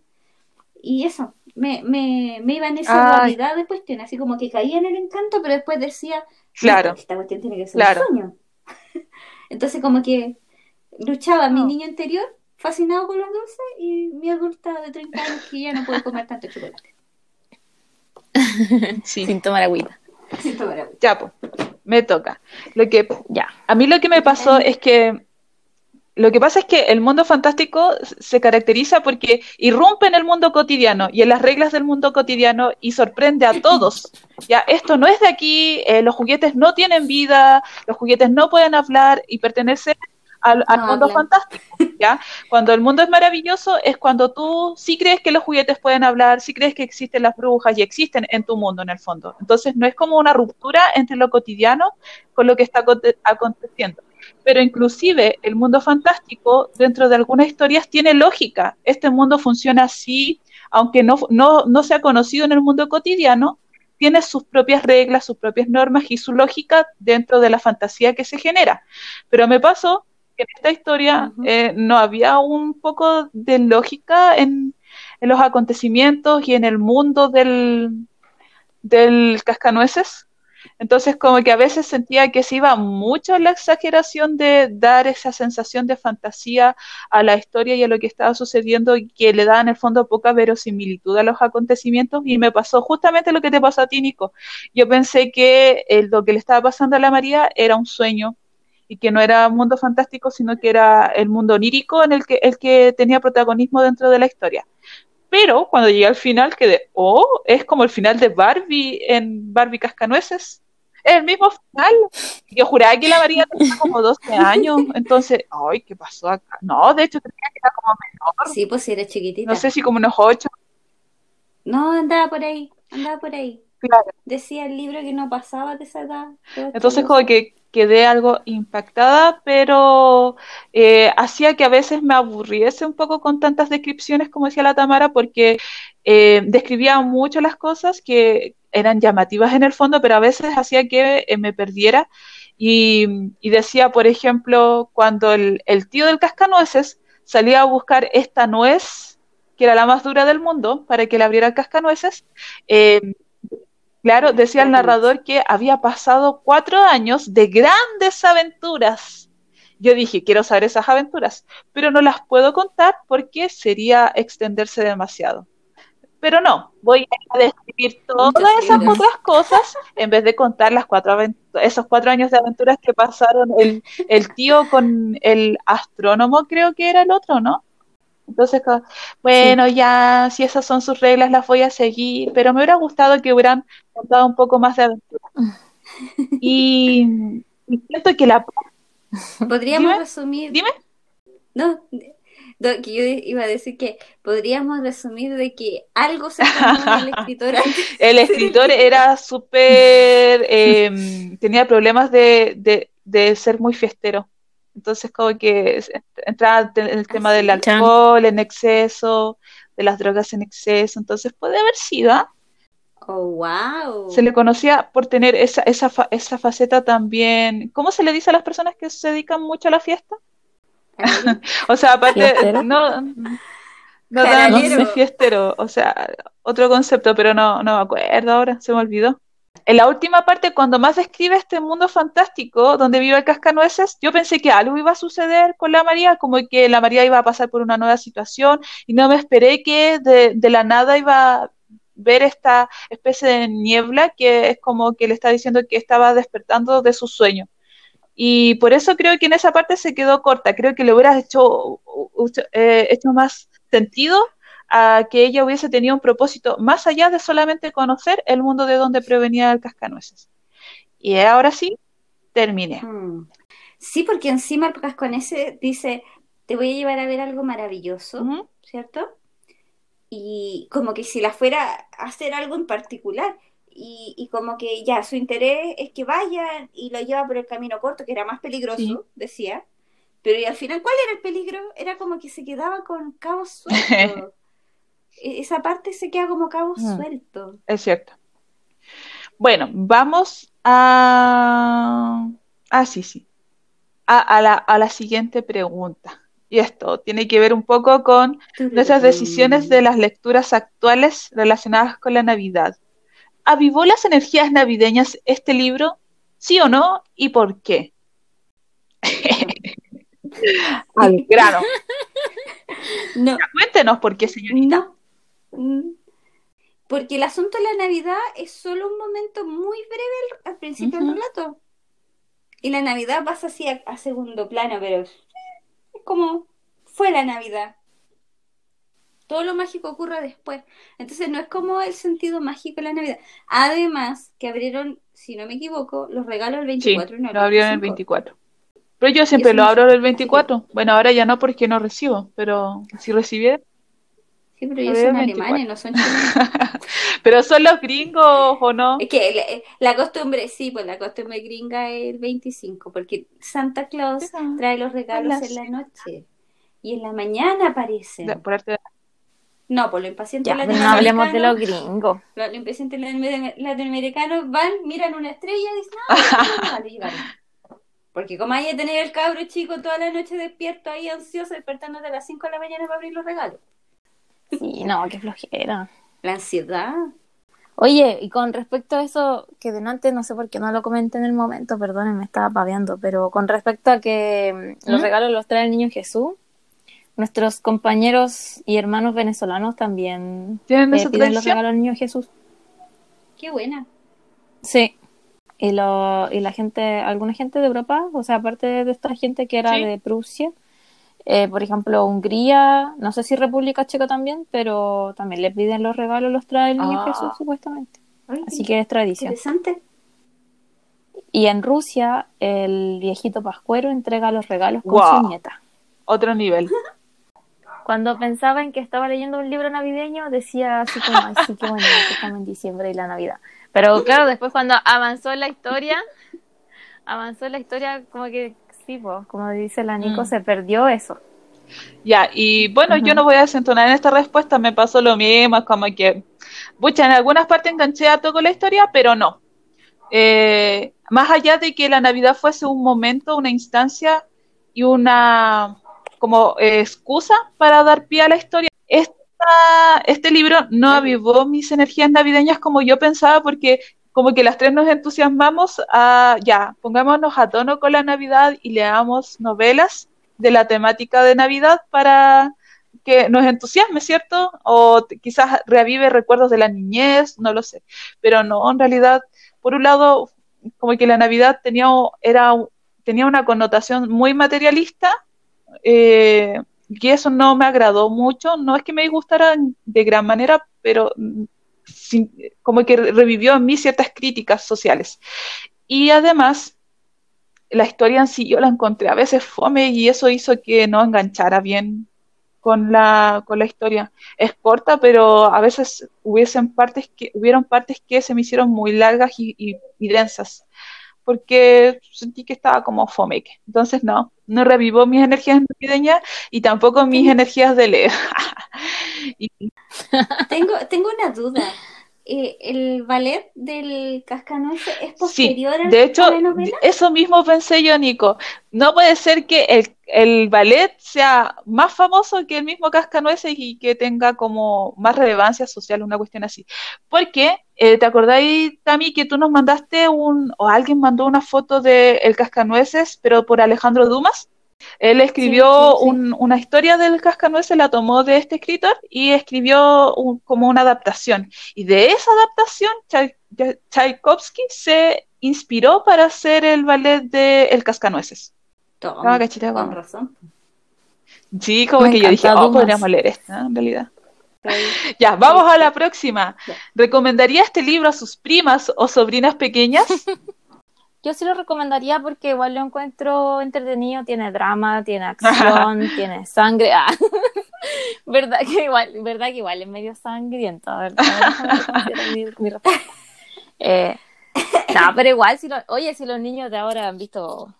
y eso, me, me, me iba en esa dualidad de cuestiones, así como que caía en el encanto, pero después decía, claro, esta cuestión tiene que ser un sueño. Entonces como que luchaba mi niño interior fascinado con los dulces y mi adulta de 30 años que ya no puede comer tanto chocolate. sí. Sin tomar agüita. Sin tomar agüita. Ya, pues, me toca. Lo que, ya. A mí lo que me pasó es que lo que pasa es que el mundo fantástico se caracteriza porque irrumpe en el mundo cotidiano y en las reglas del mundo cotidiano y sorprende a todos. Ya, esto no es de aquí, eh, los juguetes no tienen vida, los juguetes no pueden hablar y pertenecen al, mundo fantástico. ¿ya? Cuando el mundo es maravilloso es cuando tú sí crees que los juguetes pueden hablar, sí crees que existen las brujas y existen en tu mundo en el fondo. Entonces no es como una ruptura entre lo cotidiano con lo que está aconteciendo pero inclusive el mundo fantástico dentro de algunas historias tiene lógica. Este mundo funciona así, aunque no, no, no sea conocido en el mundo cotidiano, tiene sus propias reglas, sus propias normas y su lógica dentro de la fantasía que se genera. Pero me pasó que en esta historia eh, no había un poco de lógica en, en, los acontecimientos y en el mundo del, del cascanueces. Entonces, como que a veces sentía que se iba mucho la exageración de dar esa sensación de fantasía a la historia y a lo que estaba sucediendo y que le da en el fondo poca verosimilitud a los acontecimientos. Y me pasó justamente lo que te pasó a ti, Nico. Yo pensé que lo que le estaba pasando a la María era un sueño y que no era un mundo fantástico, sino que era el mundo onírico en el que, el que tenía protagonismo dentro de la historia. Pero cuando llegué al final quedé, oh, es como el final de Barbie en Barbie Cascanueces. Es el mismo final. Yo juraba que la María tenía como 12 años. Entonces, ay, ¿qué pasó acá? No, de hecho tenía que era como menor. Sí, pues era chiquitita. No sé si como unos 8. No, andaba por ahí, andaba por ahí. Claro. Decía el libro que no pasaba de esa edad. Entonces como que quedé algo impactada, pero eh, hacía que a veces me aburriese un poco con tantas descripciones, como decía la Tamara, porque eh, describía mucho las cosas que eran llamativas en el fondo, pero a veces hacía que eh, me perdiera. Y, decía, por ejemplo, cuando el, tío del cascanueces salía a buscar esta nuez, que era la más dura del mundo, para que le abriera el cascanueces, Claro, decía el narrador que había pasado cuatro años de grandes aventuras. Yo dije, quiero saber esas aventuras, pero no las puedo contar porque sería extenderse demasiado. Pero no, voy a describir todas esas otras cosas en vez de contar las cuatro esos cuatro años de aventuras que pasaron el, el tío con el astrónomo, creo que era el otro, ¿no? Entonces, bueno, ya, si esas son sus reglas, las voy a seguir, pero me hubiera gustado que hubieran contado un poco más de aventura. Y, siento que la... Podríamos resumir... Dime. No, que yo iba a decir que podríamos resumir de que algo se el escritor El escritor era súper... Em, tenía problemas de, de, de ser muy fiestero. Entonces, como que entraba en el tema del alcohol en exceso, de las drogas en exceso. Entonces, puede haber sido. ¿ah? Oh, wow. Se le conocía por tener esa, esa, esa faceta también. ¿Cómo se le dice a las personas que se dedican mucho a la fiesta? o sea, aparte, no, no, no, fiestero, o sea, otro concepto, pero no, no me acuerdo ahora, se me olvidó en la última parte, cuando más describe este mundo fantástico donde vive el cascanueces, yo pensé que algo iba a suceder con la María, como que la María iba a pasar por una nueva situación y no me esperé que de, la nada iba a ver esta especie de niebla que es como que le está diciendo que estaba despertando de su sueño. Y por eso creo que en esa parte se quedó corta. Creo que le hubiera hecho, eh, hecho más sentido a que ella hubiese tenido un propósito más allá de solamente conocer el mundo de donde provenía el cascanueces. Y ahora sí, terminé. Hmm. Sí, porque encima el cascanueces dice, te voy a llevar a ver algo maravilloso, ¿cierto? Y como que si la fuera a hacer algo en particular. Y, como que ya su interés es que vayan y lo lleva por el camino corto, que era más peligroso, decía. Pero y al final, ¿cuál era el peligro? Era como que se quedaba con cabos sueltos. E-, esa parte se queda como cabo mm. suelto. Es cierto. Bueno, vamos a... Ah, sí, sí. A, la, a la siguiente pregunta. Y esto tiene que ver un poco con nuestras decisiones de las lecturas actuales relacionadas con la Navidad. ¿Avivó las energías navideñas este libro? ¿Sí o no? ¿Y por qué? Al grano. No. Cuéntenos por qué, señorita. No. Mm. Porque el asunto de la Navidad es solo un momento muy breve al, al principio del relato. Y la Navidad pasa así a, a segundo plano, pero es como fue la Navidad. Todo lo mágico ocurre después. Entonces no es como el sentido mágico de la Navidad. Además, que abrieron, si no me equivoco, los regalos el Sí, 24 y no lo abrieron el 25. 24. Pero yo siempre lo abro el 24. Bueno, ahora ya no porque no recibo, pero si recibiera. Sí, pero ellos son alemanes, no son chilenos. pero son los gringos o no. Es que la, la costumbre, sí, pues la costumbre gringa es el 25, porque Santa Claus trae los regalos en la noche y en la mañana aparecen. De- por arte de- No, pues lo impaciente Ya, pero no hablemos de los gringos. lo- lo impaciente latino- latinoamericanos van, miran una estrella y dicen, no, no, no, llegaron. Porque como hay que tener el cabro chico toda la noche despierto ahí ansioso, despertándote a las 5 de la mañana para abrir los regalos. Sí, no, qué flojera. La ansiedad. Oye, y con respecto a eso, que delante no sé por qué no lo comenté en el momento, perdónenme, me estaba paveando, pero con respecto a que mm, los ¿Mm? regalos los trae el niño Jesús, nuestros compañeros y hermanos venezolanos también ¿Tienen eh, piden los regalos al niño Jesús. Qué buena. Sí. Y, lo, y la gente, alguna gente de Europa, o sea, aparte de esta gente que era Sí. de Prusia, eh, por ejemplo, Hungría, no sé si República Checa también, pero también le piden los regalos, los trae el niño Ah. Jesús, supuestamente. Ay, Así que es tradición. interesante. Y en Rusia, el viejito pascuero entrega los regalos con su nieta. Otro nivel. Cuando pensaba en que estaba leyendo un libro navideño, decía así como, ay, sí, qué bonito, que estamos en diciembre y la Navidad. Pero claro, después cuando avanzó la historia, avanzó la historia como que, sí, pues, como dice la Nico, Mm. se perdió eso. Ya, y bueno, yo Ujú. no voy a desentonar en esta respuesta, me pasó lo mismo, es como que, pucha, en algunas partes enganché harto con la historia, pero no. Eh, más allá de que la Navidad fuese un momento, una instancia y una como eh, excusa para dar pie a la historia, esta, este libro no avivó mis energías navideñas como yo pensaba, porque como que las tres nos entusiasmamos a, ya, pongámonos a tono con la Navidad y leamos novelas de la temática de Navidad para que nos entusiasme, ¿cierto? O quizás reavive recuerdos de la niñez, no lo sé. Pero no, en realidad, por un lado, como que la Navidad tenía, era, tenía una connotación muy materialista, eh, y eso no me agradó mucho. No es que me disgustara de gran manera, pero como que revivió en mí ciertas críticas sociales. Y además, la historia en sí yo la encontré a veces fome y eso hizo que no enganchara bien con la, con la historia. Es corta, pero a veces hubiesen partes que, hubieron partes que se me hicieron muy largas y, densas, porque sentí que estaba como fome. Entonces no, no revivó mis energías navideñas y tampoco mis energías de leer. Y- Tengo, tengo una duda. Eh, ¿El ballet del Cascanueces es Sí, posterior al- de hecho, a la novela? eso mismo pensé yo, Nico. No puede ser que el, el ballet sea más famoso que el mismo Cascanueces y que tenga como más relevancia social, una cuestión así. Porque, eh, ¿te acordáis, Tami, que tú nos mandaste un, o alguien mandó una foto de El Cascanueces, pero por Alejandro Dumas? Él escribió sí, sí. un- una historia del Cascanueces, la tomó de este escritor y escribió un- como una adaptación. Y de esa adaptación, Tchai- Tchai- Tchaikovsky se inspiró para hacer el ballet de El Cascanueces. Toma, con razón. Sí, como Me que yo dije, oh, podríamos leer esta, ¿no? en realidad. Ahí. Ya, vamos a la próxima. Ya. ¿Recomendaría este libro a sus primas o sobrinas pequeñas? Yo sí lo recomendaría porque igual lo encuentro entretenido, tiene drama, tiene acción, tiene sangre. Ah. verdad que igual, verdad que igual es medio sangriento, ¿verdad? Mi, mi. Eh, no, pero igual, si lo, oye, si los niños de ahora han visto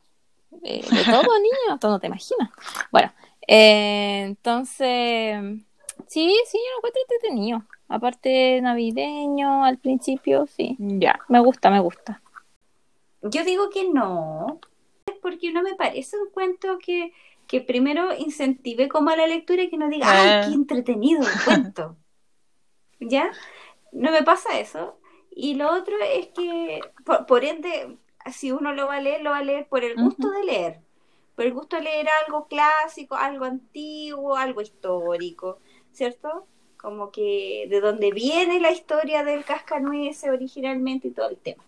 eh, de todo, niños, tú no te imaginas. Bueno, eh, entonces, sí, sí, yo lo encuentro entretenido. Aparte navideño, al principio, sí, Ya. me gusta, me gusta. Yo digo que no, porque no me parece un cuento que, que primero incentive como a la lectura y que no diga, ¡ay, Ah. qué entretenido el cuento! ¿Ya? No me pasa eso. Y lo otro es que, por, por ende, si uno lo va a leer, lo va a leer por el gusto de leer. Por el gusto de leer algo clásico, algo antiguo, algo histórico, ¿cierto? Como que de dónde viene la historia del cascanueces originalmente y todo el tema.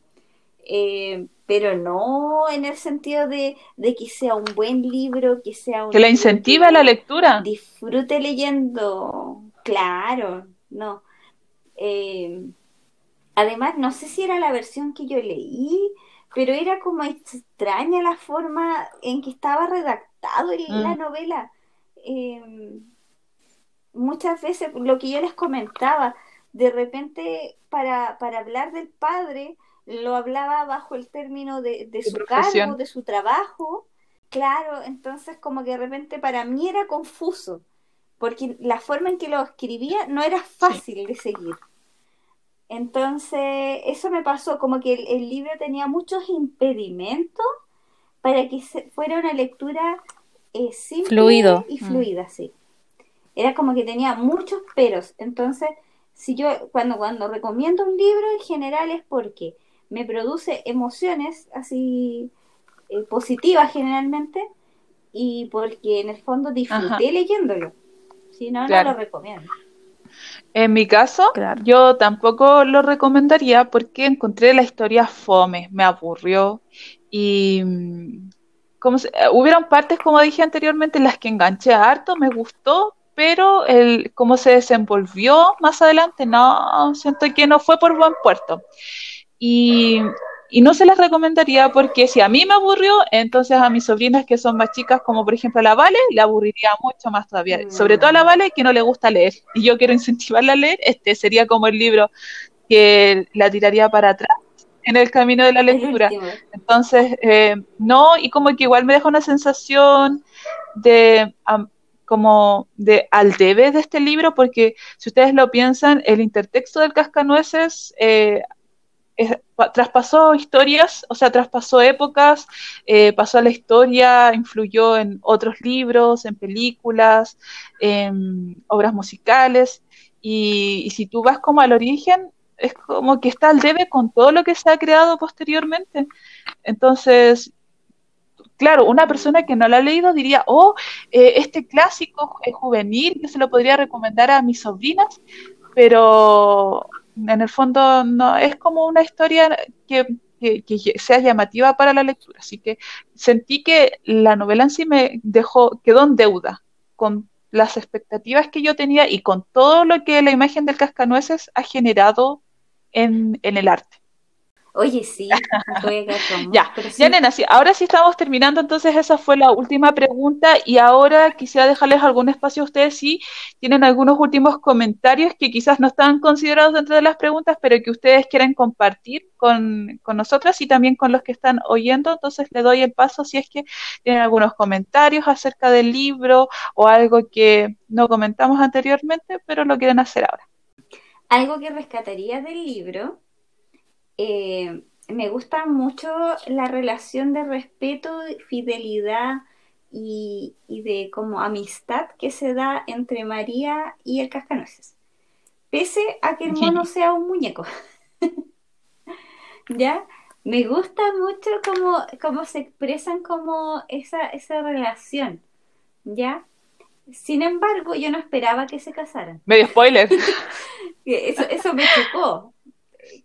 Eh, pero no en el sentido de, de que sea un buen libro, que sea un Que la incentiva la lectura. disfrute leyendo, claro, no. Eh, además, no sé si era la versión que yo leí, pero era como extraña la forma en que estaba redactado el- Mm. la novela. Eh, muchas veces, lo que yo les comentaba, de repente para, para hablar del padre, lo hablaba bajo el término de, de Su profesión. cargo, de su trabajo. Claro, entonces como que de repente para mí era confuso, porque la forma en que lo escribía no era fácil de seguir. Entonces, eso me pasó, como que el, el libro tenía muchos impedimentos para que se- fuera una lectura eh, simple Fluido. y Mm. fluida, sí. Era como que tenía muchos peros. Entonces, si yo cuando, cuando recomiendo un libro en general es porque me produce emociones así eh, positivas generalmente y porque en el fondo disfruté Ajá. leyéndolo. Si no, Claro. no lo recomiendo. En mi caso, Claro. yo tampoco lo recomendaría porque encontré la historia fome, me aburrió y mm, como se- eh, hubieron partes, como dije anteriormente, en las que enganché harto, me gustó, pero el cómo se desenvolvió más adelante, no, siento que no fue por buen puerto. Y, y no se las recomendaría porque si a mí me aburrió, entonces a mis sobrinas que son más chicas, como por ejemplo a la Vale, le aburriría mucho más todavía. Mm. Sobre todo a la Vale que no le gusta leer. Y yo quiero incentivarla a leer, este sería como el libro que la tiraría para atrás en el camino de la lectura. Entonces, eh, no, y como que igual me deja una sensación de como de al debe de este libro, porque si ustedes lo piensan, el intertexto del Cascanueces eh, es- pa- traspasó historias, o sea, traspasó épocas, eh, pasó a la historia, influyó en otros libros, en películas, en obras musicales, y, si tú vas como al origen, es como que está al debe con todo lo que se ha creado posteriormente. Entonces, claro, una persona que no lo ha leído diría, oh, eh, este clásico eh, juvenil, yo se lo podría recomendar a mis sobrinas, pero en el fondo no es como una historia que, que- sea llamativa para la lectura. Así que sentí que la novela en sí me dejó, quedó en deuda con las expectativas que yo tenía y con todo lo que la imagen del cascanueces ha generado en, en el arte. Oye, sí, quedar con Ya, pero sí. Ya, nena, sí, ahora sí estamos terminando, entonces esa fue la última pregunta y ahora quisiera dejarles algún espacio a ustedes si tienen algunos últimos comentarios que quizás no están considerados dentro de las preguntas, pero que ustedes quieren compartir con, con nosotras y también con los que están oyendo, entonces le doy el paso si es que tienen algunos comentarios acerca del libro o algo que no comentamos anteriormente, pero lo quieren hacer ahora. Algo que rescataría del libro, eh, me gusta mucho la relación de respeto, fidelidad y, y de como amistad que se da entre María y el cascanueces. Pese a que el mono sea un muñeco. ¿Ya? Me gusta mucho cómo, cómo se expresan como esa, esa relación. ¿Ya? Sin embargo, yo no esperaba que se casaran. Medio spoiler. Eso, eso me chocó.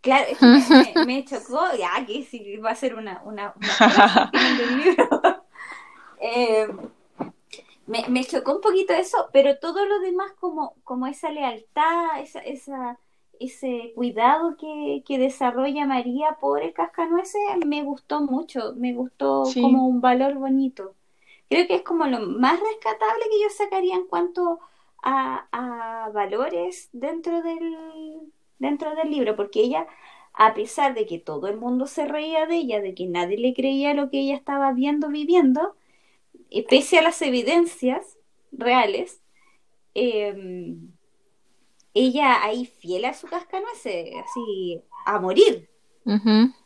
Claro, me, me- chocó. Ya, que si va a ser una, una, del libro. Eh, me, me chocó un poquito eso, pero todo lo demás, como, como esa lealtad, esa, esa, ese cuidado que, que desarrolla María por el cascanueces, me gustó mucho. Me gustó Sí. como un valor bonito. Creo que es como lo más rescatable que yo sacaría en cuanto a, a valores dentro del, dentro del libro, porque ella, a pesar de que todo el mundo se reía de ella, de que nadie le creía lo que ella estaba viendo, viviendo, y pese a las evidencias reales, eh, ella ahí fiel a su cascanueces, así a morir,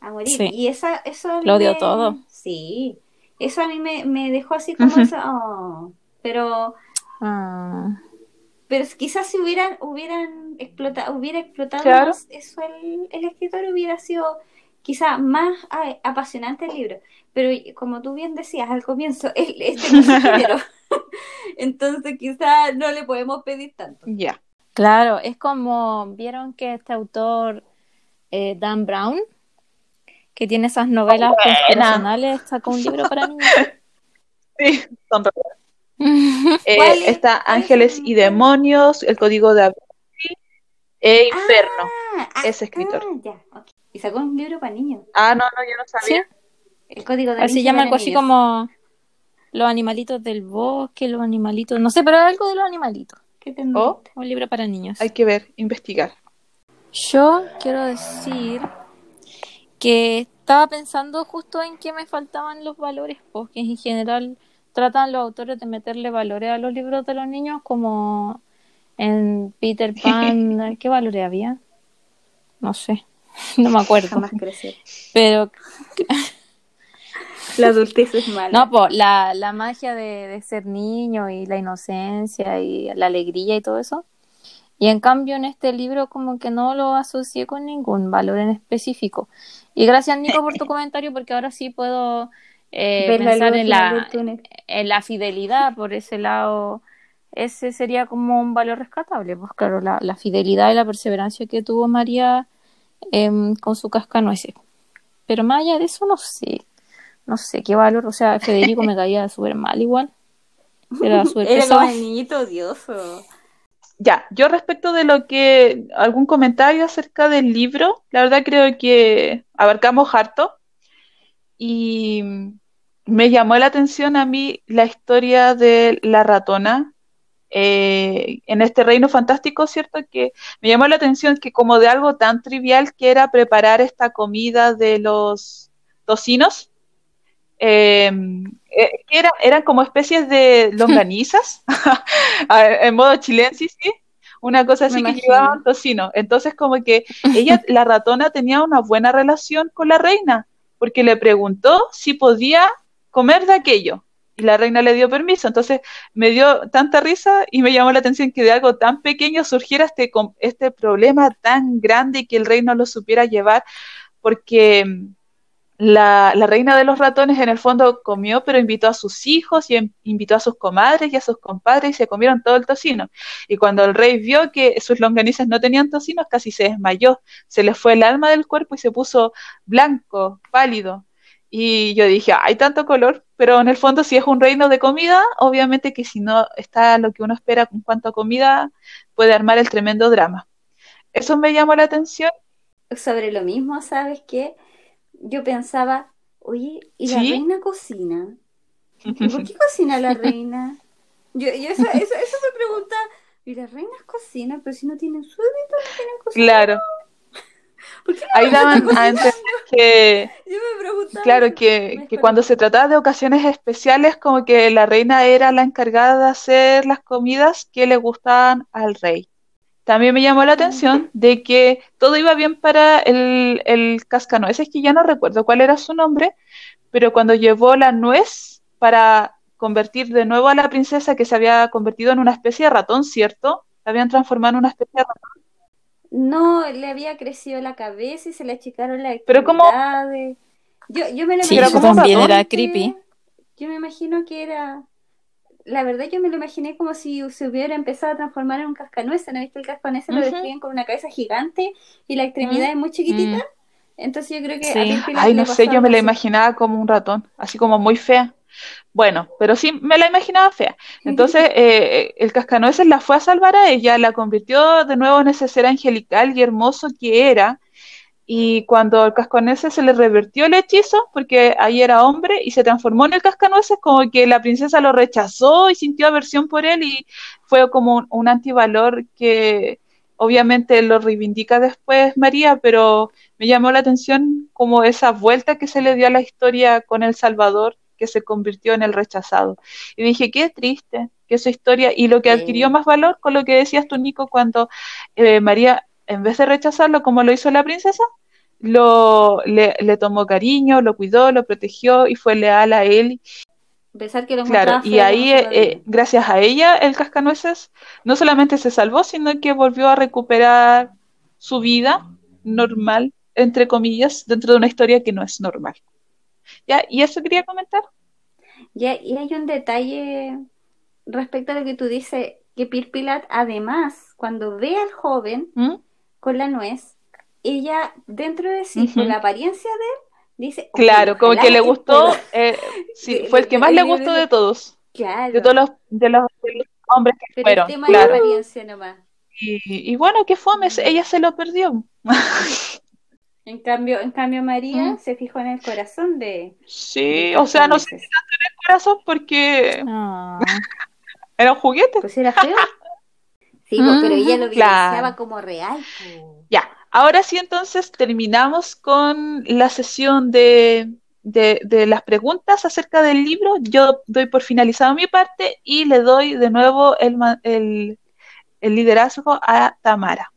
a morir. Sí. Y esa, eso Lo dio me- todo. Sí. Eso a mí me, me dejó así como eso, oh, pero Ah. pero quizás si hubieran hubieran explotado hubiera explotado Claro. más eso el, el escritor hubiera sido quizás más ah, apasionante el libro pero como tú bien decías al comienzo es, es de mucho género entonces quizás no le podemos pedir tanto Ya. Claro, es como vieron que este autor eh, Dan Brown, que tiene esas novelas constitucionales, sacó un libro para niños. Sí, son. Eh, está ¿Cuál es Ángeles el- y Demonios, El Código de Vinci e Inferno. Ah, ah, Ese escritor. ah, ya, ok. y sacó un libro para niños Ah, no, no, yo no Sí, sabía. el código de así Vinci llama algo así como los animalitos del bosque, los animalitos, no sé, pero algo de los animalitos. ¿Qué? Oh, Un libro para niños. hay que ver, investigar. Yo quiero decir que estaba pensando justo en que me faltaban los valores, porque en general tratan los autores de meterle valores a los libros de los niños, como en Peter Pan, ¿qué valores había? No sé, no me acuerdo. jamás crecer Pero la adultez es mala no, pues la, la magia de, de ser niño y la inocencia y la alegría y todo eso. Y en cambio en este libro como que no lo asocié con ningún valor en específico. Y gracias Nico por tu comentario porque ahora sí puedo eh, la pensar en la, en la fidelidad por ese lado. Ese sería como un valor rescatable. Pues claro, la, la fidelidad y la perseverancia que tuvo María em, con su cascanueces. Pero más allá de eso no sé. No sé qué valor. O sea, Federico me caía súper mal igual. Era súper niñito odioso. Ya, yo respecto de lo que, algún comentario acerca del libro, la verdad creo que abarcamos harto y me llamó la atención a mí la historia de la ratona eh, en este reino fantástico, ¿cierto? Que me llamó la atención que como de algo tan trivial que era preparar esta comida de los tocinos, eh, eh, que era, eran como especies de longanizas, en modo chilensis, ¿sí? Una cosa así que llevaban tocino. Entonces, como que ella, la ratona, tenía una buena relación con la reina, porque le preguntó si podía comer de aquello. Y la reina le dio permiso. Entonces, me dio tanta risa y me llamó la atención que de algo tan pequeño surgiera este, este problema tan grande y que el rey no lo supiera llevar, porque mm, la, la reina de los ratones en el fondo comió, pero invitó a sus hijos y em- invitó a sus comadres y a sus compadres y se comieron todo el tocino. Y cuando el rey vio que sus longanizas no tenían tocinos, casi se desmayó, se le fue el alma del cuerpo y se puso blanco, pálido. Y yo dije, hay tanto color, pero en el fondo si es un reino de comida, obviamente que si no está lo que uno espera en cuanto a comida, puede armar el tremendo drama. Eso me llamó la atención. Sobre lo mismo, ¿sabes qué? Yo pensaba, oye, ¿y la ¿Sí? reina cocina? ¿Y por qué cocina la reina? Yo, yo eso, eso, eso me pregunta, ¿y las reinas cocinan? Pero si no tienen súbditos, no tienen cocina. Claro, ¿Por qué la ahí daban a entender que, Yo me claro, que, que cuando se trataba de ocasiones especiales, como que la reina era la encargada de hacer las comidas que le gustaban al rey. También me llamó la atención de que todo iba bien para el, el cascanueces, que ya no recuerdo cuál era su nombre, pero cuando llevó la nuez para convertir de nuevo a la princesa que se había convertido en una especie de ratón, ¿cierto? La habían transformado en una especie de ratón. No, le había crecido la cabeza y se le achicaron las Pero como-. Yo, yo me lo Sí, como un también era creepy. Yo me imagino que era. La verdad, yo me lo imaginé como si se hubiera empezado a transformar en un cascanueces. ¿No viste? El cascanueces lo describen con una cabeza gigante y la extremidad es muy chiquitita. Entonces yo creo que Sí. a Ay, no sé, yo me la imaginaba como un ratón, así como muy fea. Bueno, pero sí me la imaginaba fea. Entonces, eh, el cascanueces la fue a salvar a ella, la convirtió de nuevo en ese ser angelical y hermoso que era. Y cuando al cascanueces se le revirtió el hechizo, porque ahí era hombre y se transformó en el cascanueces, como que la princesa lo rechazó y sintió aversión por él y fue como un, un antivalor que obviamente lo reivindica después María, pero me llamó la atención como esa vuelta que se le dio a la historia con El Salvador, que se convirtió en el rechazado. Y dije, qué triste que su historia, y lo que adquirió más valor con lo que decías tú, Nico, cuando eh, María, en vez de rechazarlo como lo hizo la princesa, lo, le, le tomó cariño, lo cuidó, lo protegió y fue leal a él Pensar que lo Claro, y ahí, eh, gracias a ella, el cascanueces no solamente se salvó, sino que volvió a recuperar su vida normal, entre comillas, dentro de una historia que no es normal. ¿Ya? ¿Y eso quería comentar? Ya, y hay un detalle respecto a lo que tú dices, que Pirpilat, además, cuando ve al joven ¿Mm? con la nuez, ella, dentro de sí, con la apariencia de él, dice, "Oye, Claro, como que le gustó, pueda". eh, sí, fue el que más le gustó de- todos, Claro, de todos los, de los, de los hombres que pero fueron, el tema claro. de la apariencia nomás. Y, y bueno, qué fome, Mm. ella se lo perdió. En cambio, en cambio María Mm. se fijó en el corazón de, Sí, de o sea, no sé Cascanueces. qué corazón porque Ah. era un juguete. Pues era feo. Sí, pues, pero ella lo Claro. evidenciaba como real. Ya, ahora sí entonces terminamos con la sesión de, de, de las preguntas acerca del libro. Yo doy por finalizado mi parte y le doy de nuevo el, ma- el, el liderazgo a Tamara.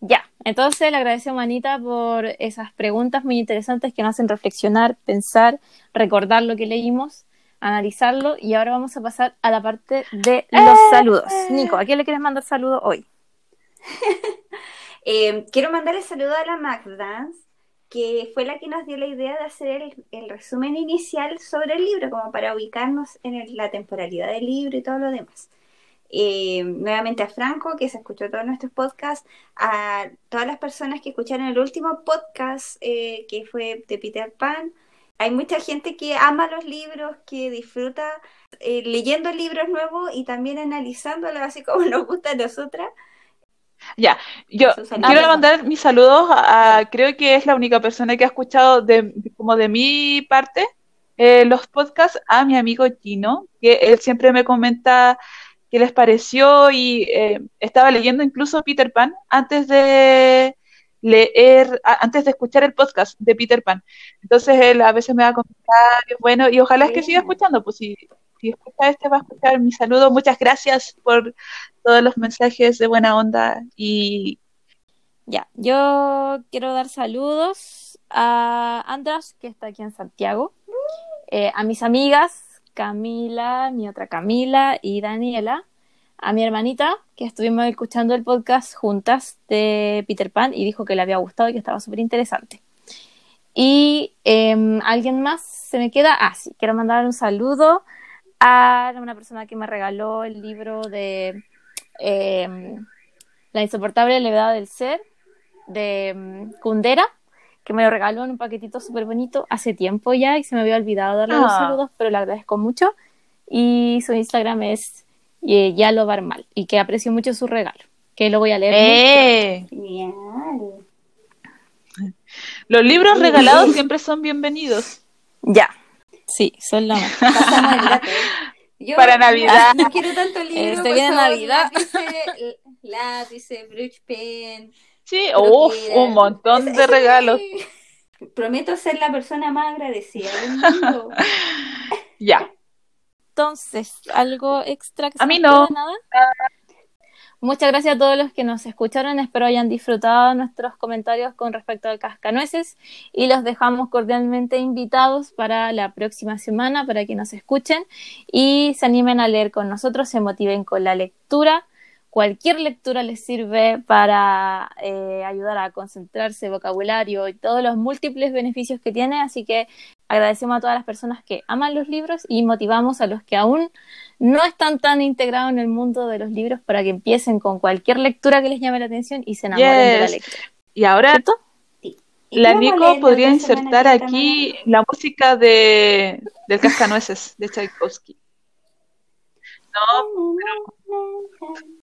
Ya, entonces le agradecemos a Anita por esas preguntas muy interesantes que nos hacen reflexionar, pensar, recordar lo que leímos, analizarlo y ahora vamos a pasar a la parte de los saludos. Nico, ¿a quién le quieres mandar saludos hoy? Eh, quiero mandarle saludo a la Magda, que fue la que nos dio la idea de hacer el, el resumen inicial sobre el libro, como para ubicarnos en el- la temporalidad del libro y todo lo demás. Eh, nuevamente a Franco, que se escuchó todos nuestros podcasts, a todas las personas que escucharon el último podcast, eh, que fue de Peter Pan. Hay mucha gente que ama los libros, que disfruta eh, leyendo libros nuevos y también analizándolos, así como nos gusta a nosotras. Ya, yo quiero mandar mis saludos a, a- creo que es la única persona que ha escuchado de, como de mi parte eh, los podcasts a mi amigo Gino, que él siempre me comenta qué les pareció y eh, estaba leyendo incluso Peter Pan antes de leer, a- antes de escuchar el podcast de Peter Pan. Entonces él a veces me da comentarios, bueno, y ojalá es que siga escuchando, pues si, si escucha este va a escuchar mi saludo. Muchas gracias por todos los mensajes de buena onda y Ya, yo quiero dar saludos a Andras, que está aquí en Santiago, eh, a mis amigas Camila, mi otra Camila y Daniela, a mi hermanita, que estuvimos escuchando el podcast juntas de Peter Pan y dijo que le había gustado y que estaba súper interesante. Y em, alguien más se me queda, ah, sí, quiero mandar un saludo a una persona que me regaló el libro de em, La insoportable levedad del ser de mm, Kundera, que me lo regaló en un paquetito súper bonito hace tiempo ya y se me había olvidado darle los Ah. saludos, pero le agradezco mucho. Y su Instagram es eh, Yalo Barmal y que aprecio mucho su regalo, que lo voy a leer. ¡Eh! Genial. Los libros regalados siempre son bienvenidos. Ya, sí, son la más. Yo Para Navidad. No, no quiero tanto libro. Eh, se por viene Navidad. Lápices, lápices, brush pen. Sí, un montón de regalos. Prometo ser la persona más agradecida del mundo. Ya. Entonces, ¿algo extra que se A mí no. Nada. Muchas gracias a todos los que nos escucharon. Espero hayan disfrutado nuestros comentarios con respecto al cascanueces y los dejamos cordialmente invitados para la próxima semana para que nos escuchen y se animen a leer con nosotros, se motiven con la lectura. Cualquier lectura les sirve para eh, ayudar a concentrarse, vocabulario y todos los múltiples beneficios que tiene. Así que agradecemos a todas las personas que aman los libros y motivamos a los que aún no están tan integrados en el mundo de los libros para que empiecen con cualquier lectura que les llame la atención y se enamoren de la lectura. Y ahora ¿Cierto? ¿Y la Nico podría insertar aquí la música de del Cascanueces de Tchaikovsky. No, Tamara?